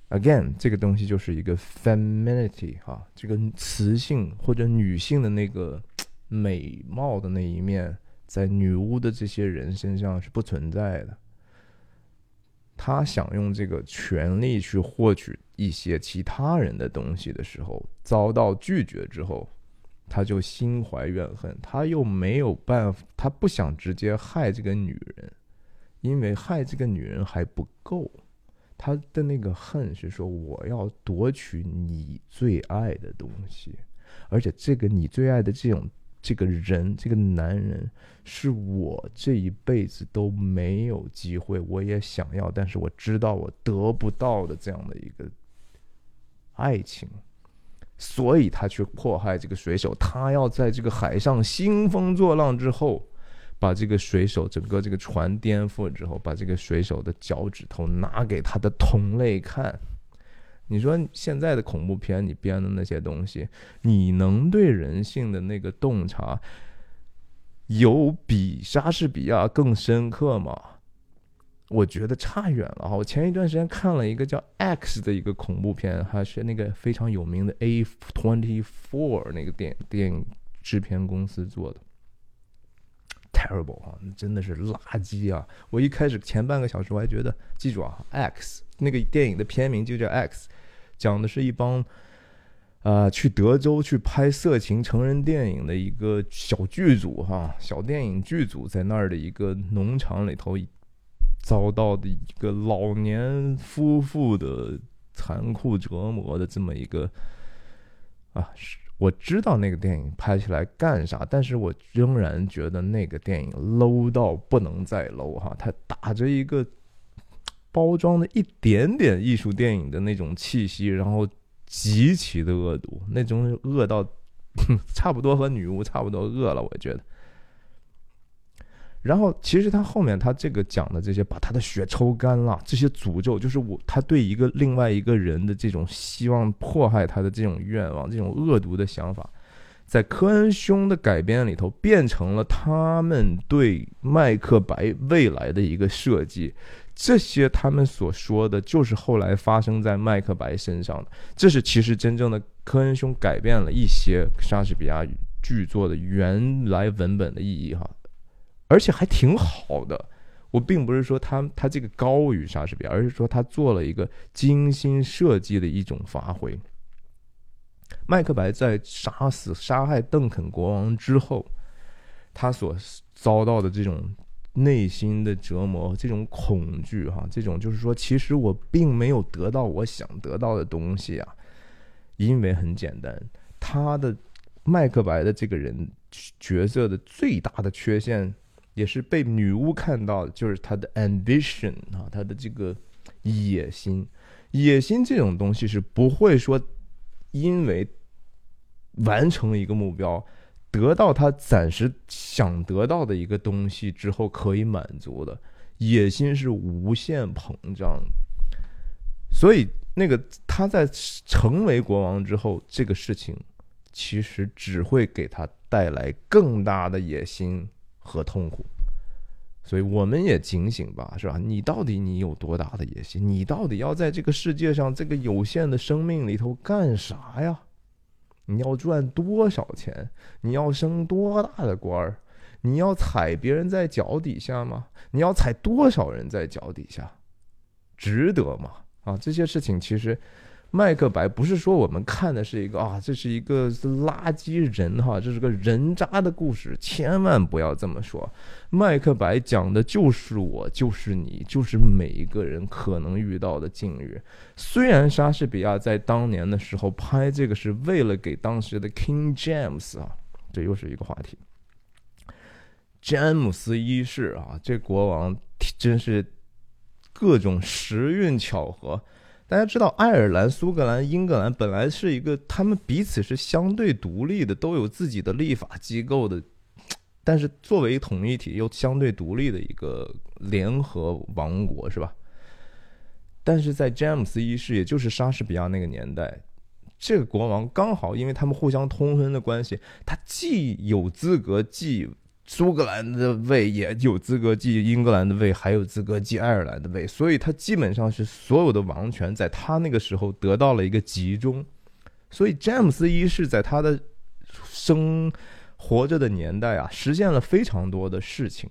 Again，这个东西就是一个 femininity 哈，这个雌性或者女性的那个美貌的那一面，在女巫的这些人身上是不存在的。他想用这个权利去获取一些其他人的东西的时候，遭到拒绝之后，他就心怀怨恨。他又没有办法，他不想直接害这个女人，因为害这个女人还不够。他的那个恨是说，我要夺取你最爱的东西，而且这个你最爱的这种。这个人，这个男人，是我这一辈子都没有机会，我也想要，但是我知道我得不到的这样的一个爱情，所以他去迫害这个水手，他要在这个海上兴风作浪之后，把这个水手整个这个船颠覆了之后，把这个水手的脚趾头拿给他的同类看。你说现在的恐怖片，你编的那些东西，你能对人性的那个洞察有比莎士比亚更深刻吗？我觉得差远了哈。我前一段时间看了一个叫《X》的一个恐怖片，还是那个非常有名的 A Twenty Four 那个电电影制片公司做的，terrible 啊，真的是垃圾啊！我一开始前半个小时我还觉得，记住啊，《X》。那个电影的片名就叫《X》，讲的是一帮，呃，去德州去拍色情成人电影的一个小剧组哈，小电影剧组在那儿的一个农场里头遭到的一个老年夫妇的残酷折磨的这么一个，啊是，我知道那个电影拍起来干啥，但是我仍然觉得那个电影 low 到不能再 low 哈，它打着一个。包装的一点点艺术电影的那种气息，然后极其的恶毒，那种恶到 差不多和女巫差不多恶了，我觉得。然后其实他后面他这个讲的这些，把他的血抽干了，这些诅咒就是我他对一个另外一个人的这种希望迫害他的这种愿望，这种恶毒的想法，在科恩兄的改编里头变成了他们对麦克白未来的一个设计。这些他们所说的就是后来发生在麦克白身上的，这是其实真正的科恩兄改变了一些莎士比亚剧作的原来文本的意义哈，而且还挺好的。我并不是说他他这个高于莎士比亚，而是说他做了一个精心设计的一种发挥。麦克白在杀死杀害邓肯国王之后，他所遭到的这种。内心的折磨，这种恐惧，哈，这种就是说，其实我并没有得到我想得到的东西啊，因为很简单，他的麦克白的这个人角色的最大的缺陷，也是被女巫看到的，就是他的 ambition 啊，他的这个野心，野心这种东西是不会说因为完成一个目标。得到他暂时想得到的一个东西之后，可以满足的野心是无限膨胀，所以那个他在成为国王之后，这个事情其实只会给他带来更大的野心和痛苦。所以我们也警醒吧，是吧？你到底你有多大的野心？你到底要在这个世界上这个有限的生命里头干啥呀？你要赚多少钱？你要升多大的官儿？你要踩别人在脚底下吗？你要踩多少人在脚底下？值得吗？啊，这些事情其实麦克白不是说我们看的是一个啊，这是一个垃圾人哈，这是个人渣的故事，千万不要这么说。麦克白讲的就是我，就是你，就是每一个人可能遇到的境遇。虽然莎士比亚在当年的时候拍这个是为了给当时的 King James 啊，这又是一个话题。詹姆斯一世啊，这国王真是各种时运巧合。大家知道，爱尔兰、苏格兰、英格兰本来是一个，他们彼此是相对独立的，都有自己的立法机构的，但是作为统一体又相对独立的一个联合王国，是吧？但是在詹姆斯一世，也就是莎士比亚那个年代，这个国王刚好因为他们互相通婚的关系，他既有资格继。苏格兰的位也有资格继英格兰的位，还有资格继爱尔兰的位，所以他基本上是所有的王权在他那个时候得到了一个集中。所以詹姆斯一世在他的生活着的年代啊，实现了非常多的事情。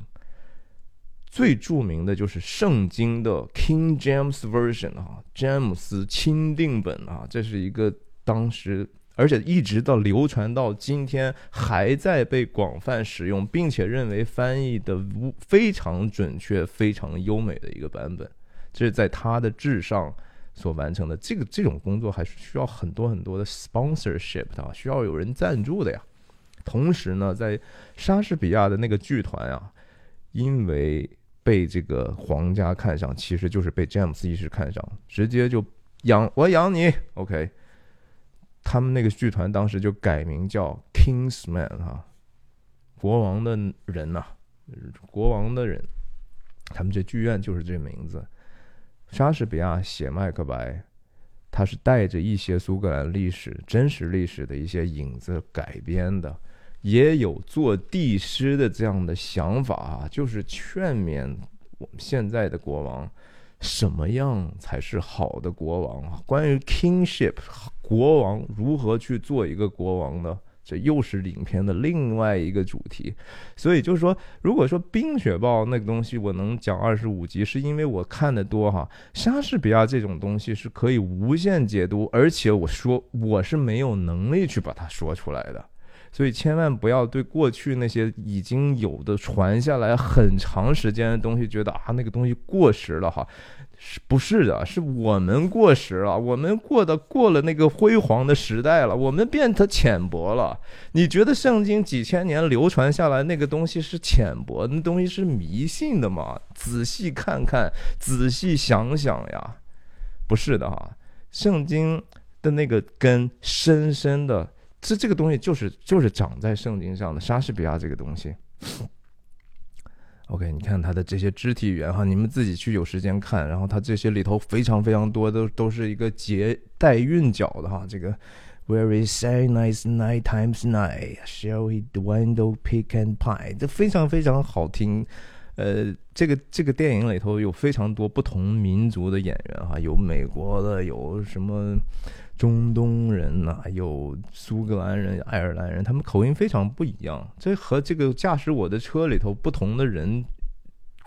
最著名的就是圣经的 King James Version 啊，詹姆斯钦定本啊，这是一个当时。而且一直到流传到今天，还在被广泛使用，并且认为翻译的非常准确、非常优美的一个版本。这是在他的至上所完成的。这个这种工作还是需要很多很多的 sponsorship 的，需要有人赞助的呀。同时呢，在莎士比亚的那个剧团啊，因为被这个皇家看上，其实就是被詹姆斯一世看上，直接就养我养你，OK。他们那个剧团当时就改名叫 Kingsman 哈，国王的人呐，国王的人，他们这剧院就是这名字。莎士比亚写《麦克白》，他是带着一些苏格兰历史、真实历史的一些影子改编的，也有做帝师的这样的想法啊，就是劝勉我们现在的国王。什么样才是好的国王啊？关于 kingship，国王如何去做一个国王呢？这又是影片的另外一个主题。所以就是说，如果说《冰雪暴》那个东西我能讲二十五集，是因为我看的多哈。莎士比亚这种东西是可以无限解读，而且我说我是没有能力去把它说出来的。所以千万不要对过去那些已经有的传下来很长时间的东西觉得啊那个东西过时了哈，是不是的？是我们过时了，我们过的过了那个辉煌的时代了，我们变得浅薄了。你觉得圣经几千年流传下来那个东西是浅薄，那东西是迷信的吗？仔细看看，仔细想想呀，不是的哈，圣经的那个根深深的。这这个东西就是就是长在圣经上的莎士比亚这个东西。OK，你看他的这些肢体语言哈，你们自己去有时间看，然后他这些里头非常非常多都都是一个节带韵脚的哈。这个 Very sad night night times night shall we dwindle pick and pie，这非常非常好听。呃，这个这个电影里头有非常多不同民族的演员哈，有美国的，有什么。中东人呐，有苏格兰人、爱尔兰人，他们口音非常不一样。这和这个驾驶我的车里头不同的人、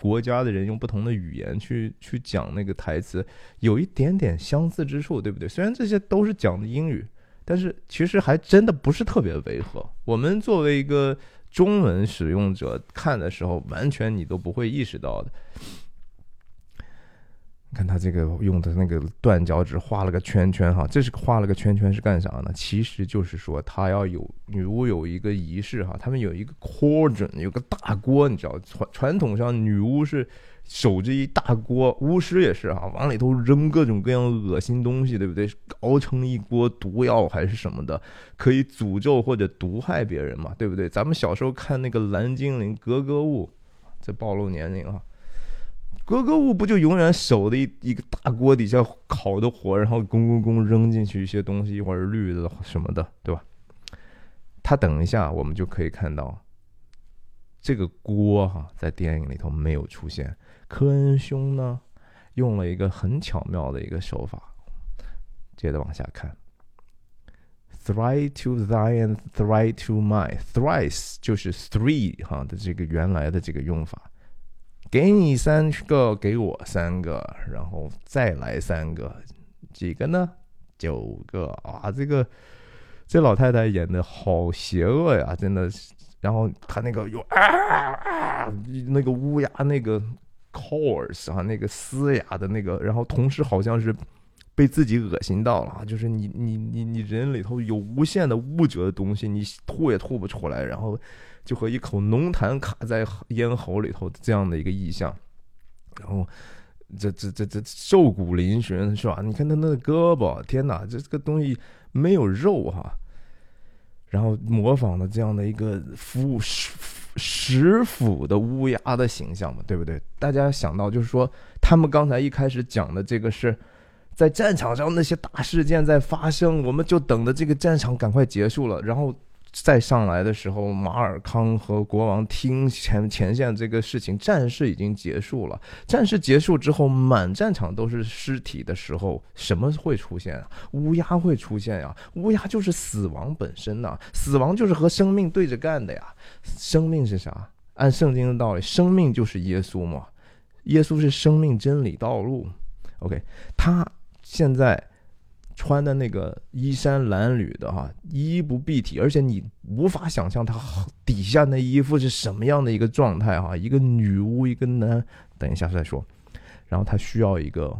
国家的人用不同的语言去去讲那个台词，有一点点相似之处，对不对？虽然这些都是讲的英语，但是其实还真的不是特别违和。我们作为一个中文使用者看的时候，完全你都不会意识到的。看他这个用的那个断脚趾画了个圈圈哈，这是画了个圈圈是干啥呢？其实就是说他要有女巫有一个仪式哈，他们有一个 cauldron，有个大锅，你知道传传统上女巫是守着一大锅，巫师也是哈，往里头扔各种各样恶心东西，对不对？熬成一锅毒药还是什么的，可以诅咒或者毒害别人嘛，对不对？咱们小时候看那个蓝精灵格格巫，这暴露年龄啊。格格巫不就永远守的一一个大锅底下烤的火，然后公公公扔进去一些东西，一会儿绿的什么的，对吧？他等一下，我们就可以看到这个锅哈，在电影里头没有出现。科恩兄呢，用了一个很巧妙的一个手法。接着往下看，thrice to thy and thrice to my，thrice 就是 three 哈的这个原来的这个用法。给你三个，给我三个，然后再来三个，几个呢？九个啊，这个这老太太演的好邪恶呀，真的。然后她那个有啊啊，那个乌鸦那个 course 啊，那个嘶哑的那个，然后同时好像是被自己恶心到了，就是你你你你人里头有无限的污浊的东西，你吐也吐不出来，然后就和一口浓痰卡在咽喉里头这样的一个意象，然后。这这这这瘦骨嶙峋是吧？你看他那胳膊，天哪，这这个东西没有肉哈。然后模仿的这样的一个腐食食腐的乌鸦的形象嘛，对不对？大家想到就是说，他们刚才一开始讲的这个是在战场上那些大事件在发生，我们就等着这个战场赶快结束了，然后。再上来的时候，马尔康和国王听前前线这个事情，战事已经结束了。战事结束之后，满战场都是尸体的时候，什么会出现啊？乌鸦会出现呀！乌鸦就是死亡本身呐，死亡就是和生命对着干的呀。生命是啥？按圣经的道理，生命就是耶稣嘛。耶稣是生命真理道路。OK，他现在。穿的那个衣衫褴褛的哈，衣不蔽体，而且你无法想象他底下那衣服是什么样的一个状态哈。一个女巫，一个男，等一下再说。然后他需要一个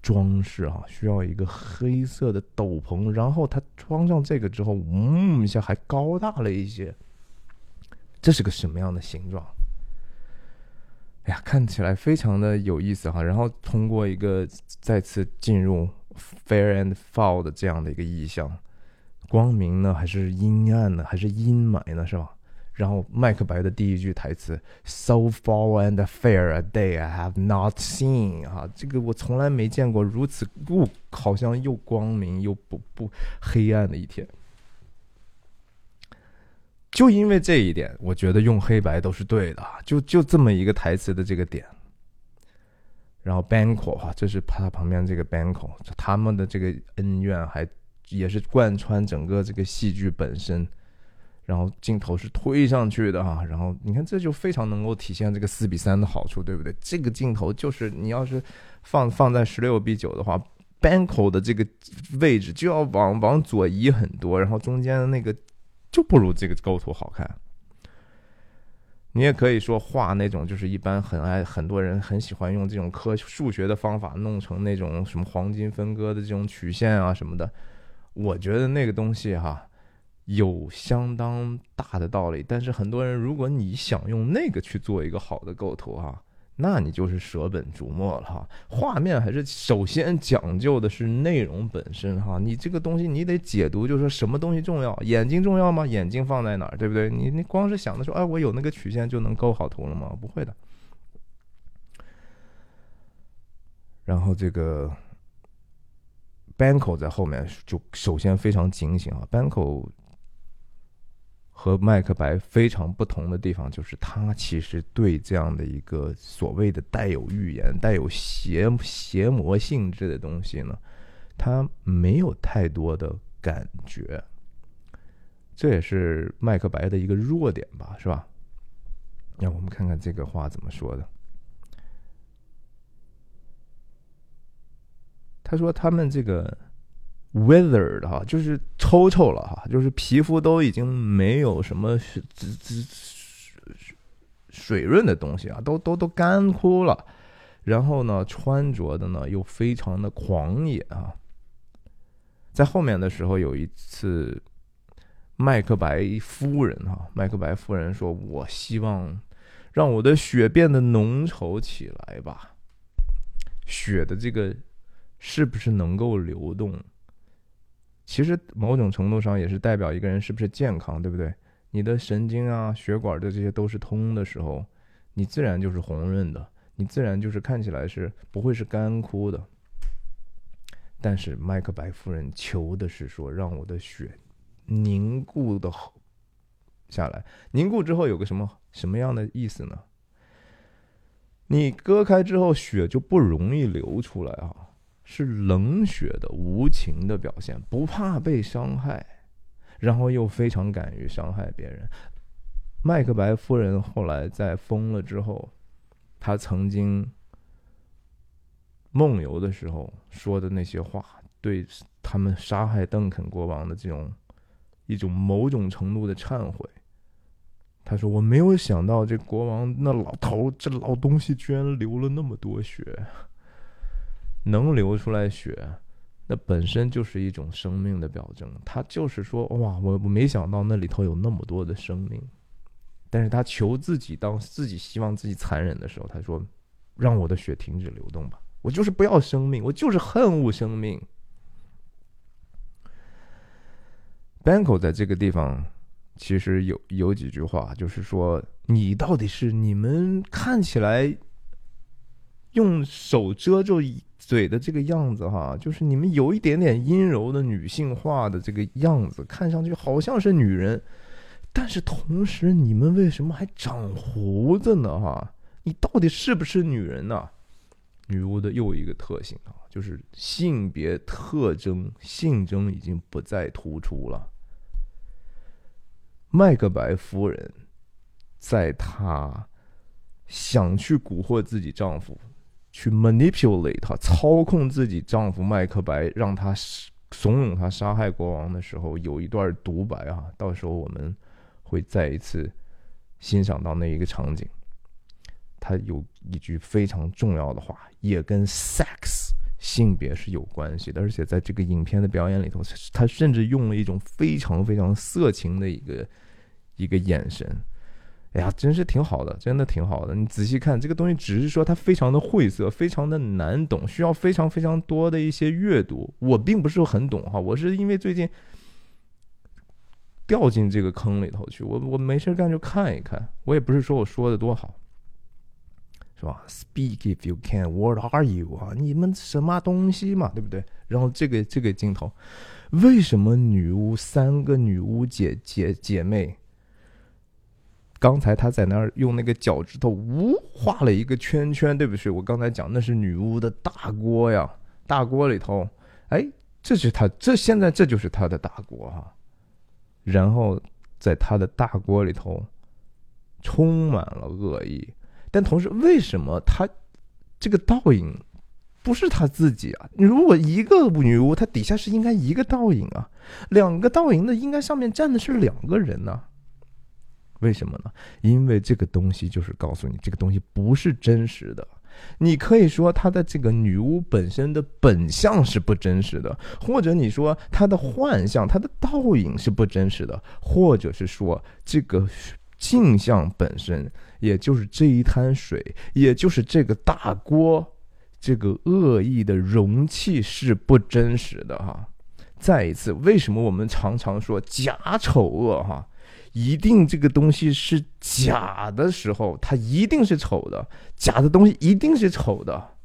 装饰哈，需要一个黑色的斗篷。然后他装上这个之后，嗯一下还高大了一些。这是个什么样的形状？哎呀，看起来非常的有意思哈。然后通过一个再次进入 fair and foul 的这样的一个意象，光明呢还是阴暗呢，还是阴霾呢，是吧？然后麦克白的第一句台词：“So far and fair a day I have not seen。”哈，这个我从来没见过如此不好像又光明又不不黑暗的一天。就因为这一点，我觉得用黑白都是对的。就就这么一个台词的这个点，然后 Banco 哈，这是他旁边这个 Banco，他们的这个恩怨还也是贯穿整个这个戏剧本身。然后镜头是推上去的哈，然后你看这就非常能够体现这个四比三的好处，对不对？这个镜头就是你要是放放在十六比九的话，Banco 的这个位置就要往往左移很多，然后中间的那个。就不如这个构图好看。你也可以说画那种，就是一般很爱很多人很喜欢用这种科数学的方法弄成那种什么黄金分割的这种曲线啊什么的。我觉得那个东西哈有相当大的道理，但是很多人如果你想用那个去做一个好的构图哈。那你就是舍本逐末了哈。画面还是首先讲究的是内容本身哈。你这个东西你得解读，就是说什么东西重要？眼睛重要吗？眼睛放在哪儿，对不对？你你光是想的说，哎，我有那个曲线就能构好图了吗？不会的。然后这个 Banco 在后面就首先非常警醒啊，Banco。和麦克白非常不同的地方，就是他其实对这样的一个所谓的带有预言、带有邪邪魔性质的东西呢，他没有太多的感觉。这也是麦克白的一个弱点吧，是吧？让我们看看这个话怎么说的。他说：“他们这个。” Withered 哈，就是抽抽了哈，就是皮肤都已经没有什么水水润的东西啊，都都都干枯了。然后呢，穿着的呢又非常的狂野啊。在后面的时候，有一次，麦克白夫人哈，麦克白夫人说：“我希望让我的血变得浓稠起来吧。”血的这个是不是能够流动？其实某种程度上也是代表一个人是不是健康，对不对？你的神经啊、血管的这些都是通的时候，你自然就是红润的，你自然就是看起来是不会是干枯的。但是麦克白夫人求的是说，让我的血凝固的下来，凝固之后有个什么什么样的意思呢？你割开之后，血就不容易流出来啊。是冷血的、无情的表现，不怕被伤害，然后又非常敢于伤害别人。麦克白夫人后来在疯了之后，她曾经梦游的时候说的那些话，对他们杀害邓肯国王的这种一种某种程度的忏悔。他说：“我没有想到这国王那老头这老东西居然流了那么多血，能流出来血，那本身就是一种生命的表征。他就是说，哇，我我没想到那里头有那么多的生命。但是他求自己，当自己希望自己残忍的时候，他说：让我的血停止流动吧，我就是不要生命，我就是恨恶生命。Banco 在这个地方。”其实有有几句话，就是说，你到底是你们看起来用手遮住嘴的这个样子，哈，就是你们有一点点阴柔的女性化的这个样子，看上去好像是女人，但是同时你们为什么还长胡子呢？哈，你到底是不是女人呢？女巫的又一个特性啊，就是性别特征性征已经不再突出了。麦克白夫人，在她想去蛊惑自己丈夫，去 manipulate 她，操控自己丈夫麦克白，让他怂恿他杀害国王的时候，有一段独白啊，到时候我们会再一次欣赏到那一个场景。他有一句非常重要的话，也跟 sex 性别是有关系的，而且在这个影片的表演里头，他甚至用了一种非常非常色情的一个。一个眼神，哎呀，真是挺好的，真的挺好的。你仔细看这个东西，只是说它非常的晦涩，非常的难懂，需要非常非常多的一些阅读。我并不是很懂哈，我是因为最近掉进这个坑里头去，我我没事干就看一看。我也不是说我说的多好，是吧？Speak if you can. What are you 啊？你们什么东西嘛？对不对？然后这个这个镜头，为什么女巫三个女巫姐姐姐妹？刚才他在那儿用那个脚趾头呜画了一个圈圈，对不起？我刚才讲那是女巫的大锅呀，大锅里头，哎，这是他这现在这就是他的大锅哈。然后在他的大锅里头充满了恶意，但同时为什么他这个倒影不是他自己啊？如果一个女巫，她底下是应该一个倒影啊，两个倒影的应该上面站的是两个人呢？为什么呢？因为这个东西就是告诉你，这个东西不是真实的。你可以说她的这个女巫本身的本相是不真实的，或者你说她的幻象、她的倒影是不真实的，或者是说这个镜像本身，也就是这一滩水，也就是这个大锅，这个恶意的容器是不真实的哈。再一次，为什么我们常常说假丑恶哈？一定这个东西是假的时候，它一定是丑的。假的东西一定是丑的，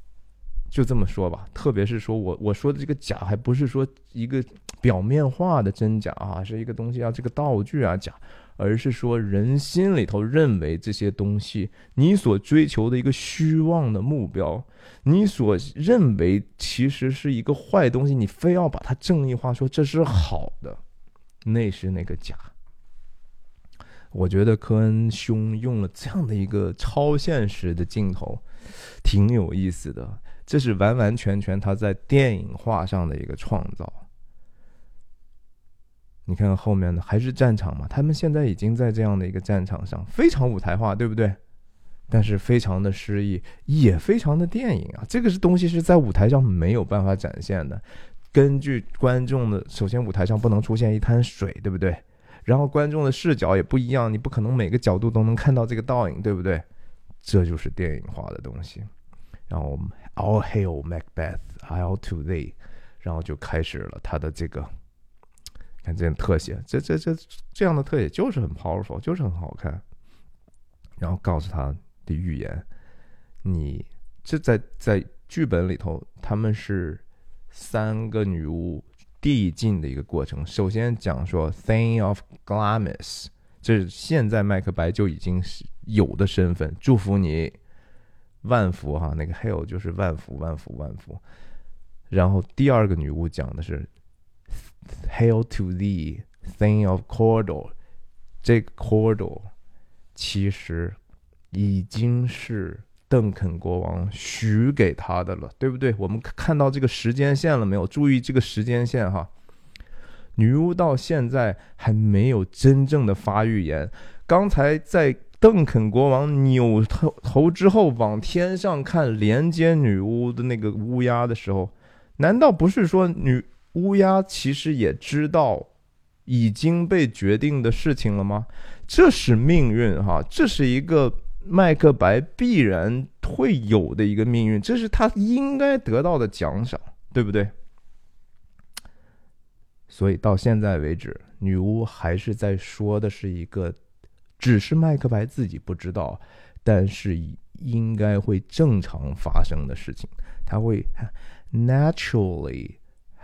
就这么说吧。特别是说我我说的这个假，还不是说一个表面化的真假啊，是一个东西啊，这个道具啊假，而是说人心里头认为这些东西，你所追求的一个虚妄的目标，你所认为其实是一个坏东西，你非要把它正义化，说这是好的，那是那个假。我觉得科恩兄用了这样的一个超现实的镜头，挺有意思的。这是完完全全他在电影画上的一个创造。你看看后面的还是战场嘛？他们现在已经在这样的一个战场上，非常舞台化，对不对？但是非常的诗意，也非常的电影啊。这个是东西是在舞台上没有办法展现的。根据观众的，首先舞台上不能出现一滩水，对不对？然后观众的视角也不一样，你不可能每个角度都能看到这个倒影，对不对？这就是电影化的东西。然后 All hail Macbeth, I'll to thee，然后就开始了他的这个，看这特写，这这这这样的特写就是很 powerful，就是很好看。然后告诉他的预言，你这在在剧本里头，他们是三个女巫。递进的一个过程。首先讲说，Thing of Glamis，这是现在麦克白就已经是有的身份。祝福你，万福哈，那个 Hail 就是万福，万福，万福。然后第二个女巫讲的是，Hail to thee, Thing of Cordor。这个 Cordor 其实已经是邓肯国王许给他的了，对不对？我们看到这个时间线了没有？注意这个时间线哈。女巫到现在还没有真正的发预言。刚才在邓肯国王扭头头之后往天上看，连接女巫的那个乌鸦的时候，难道不是说女乌鸦其实也知道已经被决定的事情了吗？这是命运哈，这是一个麦克白必然会有的一个命运，这是他应该得到的奖赏，对不对？所以到现在为止，女巫还是在说的是一个，只是麦克白自己不知道，但是应该会正常发生的事情，它会 naturally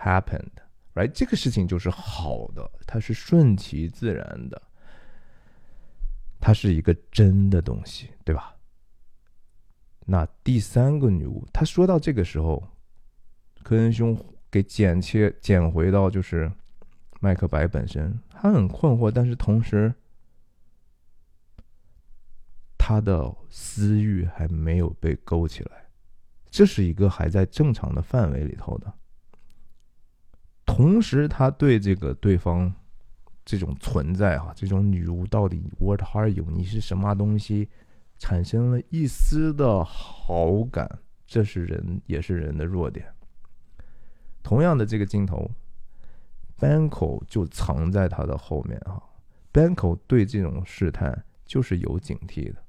happened，right？这个事情就是好的，它是顺其自然的，它是一个真的东西，对吧？那第三个女巫，她说到这个时候，科恩兄。给剪切剪回到就是麦克白本身，他很困惑，但是同时他的私欲还没有被勾起来，这是一个还在正常的范围里头的。同时，他对这个对方这种存在啊，这种女巫到底 What are you？你是什么东西？产生了一丝的好感，这是人也是人的弱点。同样的这个镜头，Banco 就藏在他的后面啊。Banco 对这种试探就是有警惕的。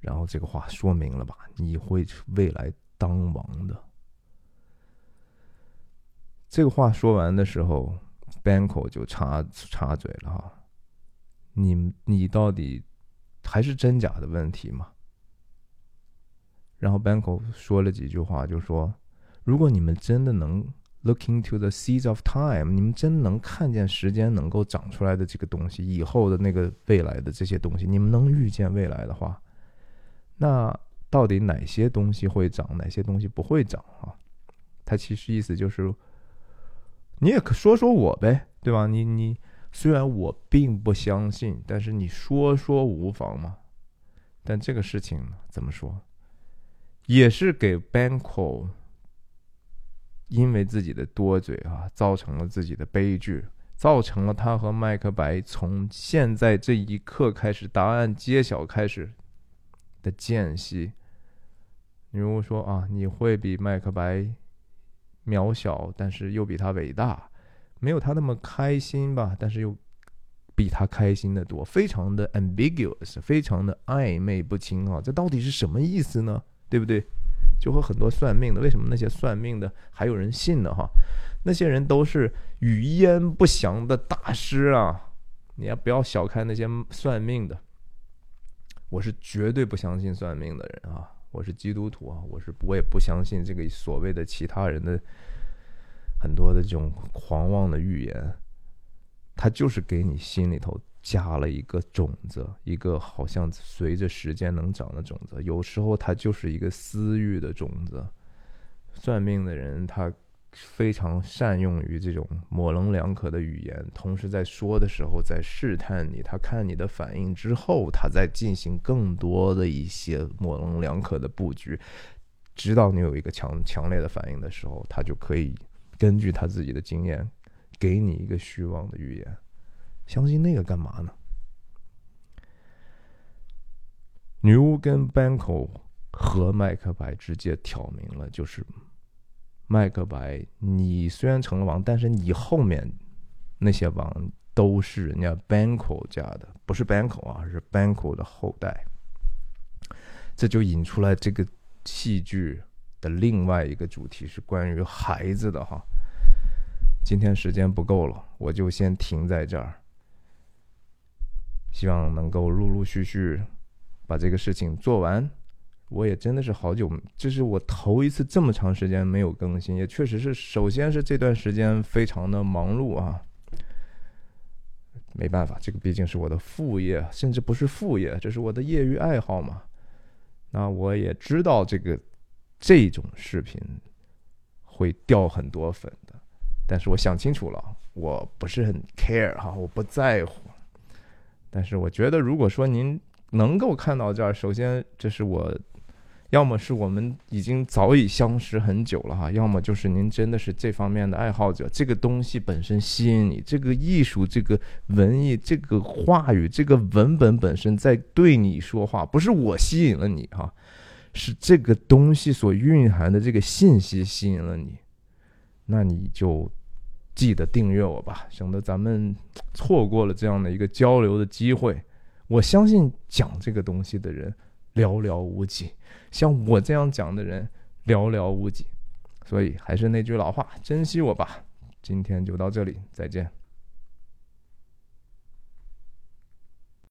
然后这个话说明了吧？你会未来当王的。这个话说完的时候，Banco 就插插嘴了哈。你你到底还是真假的问题吗？然后 Banco 说了几句话，就说。如果你们真的能 looking to the seeds of time，你们真能看见时间能够长出来的这个东西，以后的那个未来的这些东西，你们能预见未来的话，那到底哪些东西会长，哪些东西不会长啊？他其实意思就是，你也可说说我呗，对吧？你你虽然我并不相信，但是你说说无妨嘛。但这个事情怎么说，也是给 Banco。因为自己的多嘴啊，造成了自己的悲剧，造成了他和麦克白从现在这一刻开始，答案揭晓开始的间隙。你如果说：“啊，你会比麦克白渺小，但是又比他伟大，没有他那么开心吧？但是又比他开心的多，非常的 ambiguous，非常的暧昧不清啊！这到底是什么意思呢？对不对？”就和很多算命的，为什么那些算命的还有人信呢？哈，那些人都是语焉不详的大师啊！你也不要小看那些算命的？我是绝对不相信算命的人啊！我是基督徒啊！我是我也不相信这个所谓的其他人的很多的这种狂妄的预言，他就是给你心里头。加了一个种子，一个好像随着时间能长的种子。有时候它就是一个私欲的种子。算命的人他非常善用于这种模棱两可的语言，同时在说的时候在试探你，他看你的反应之后，他再进行更多的一些模棱两可的布局，直到你有一个强强烈的反应的时候，他就可以根据他自己的经验，给你一个虚妄的预言。相信那个干嘛呢？女巫跟 Banco 和麦克白直接挑明了，就是麦克白，你虽然成了王，但是你后面那些王都是人家 Banco 家的，不是 Banco 啊，是 Banco 的后代。这就引出来这个戏剧的另外一个主题，是关于孩子的哈。今天时间不够了，我就先停在这儿。希望能够陆陆续续把这个事情做完。我也真的是好久，这是我头一次这么长时间没有更新，也确实是，首先是这段时间非常的忙碌啊。没办法，这个毕竟是我的副业，甚至不是副业，这是我的业余爱好嘛。那我也知道这个这种视频会掉很多粉的，但是我想清楚了，我不是很 care 哈，我不在乎。但是我觉得，如果说您能够看到这儿，首先这是我。要么是我们已经早已相识很久了哈，要么就是您真的是这方面的爱好者，这个东西本身吸引你，这个艺术、这个文艺、这个话语、这个文本本身在对你说话，不是我吸引了你哈，是这个东西所蕴含的这个信息吸引了你，那你就记得订阅我吧，省得咱们错过了这样的一个交流的机会。我相信讲这个东西的人寥寥无几。像我这样讲的人寥寥无几，所以还是那句老话，珍惜我吧。今天就到这里，再见。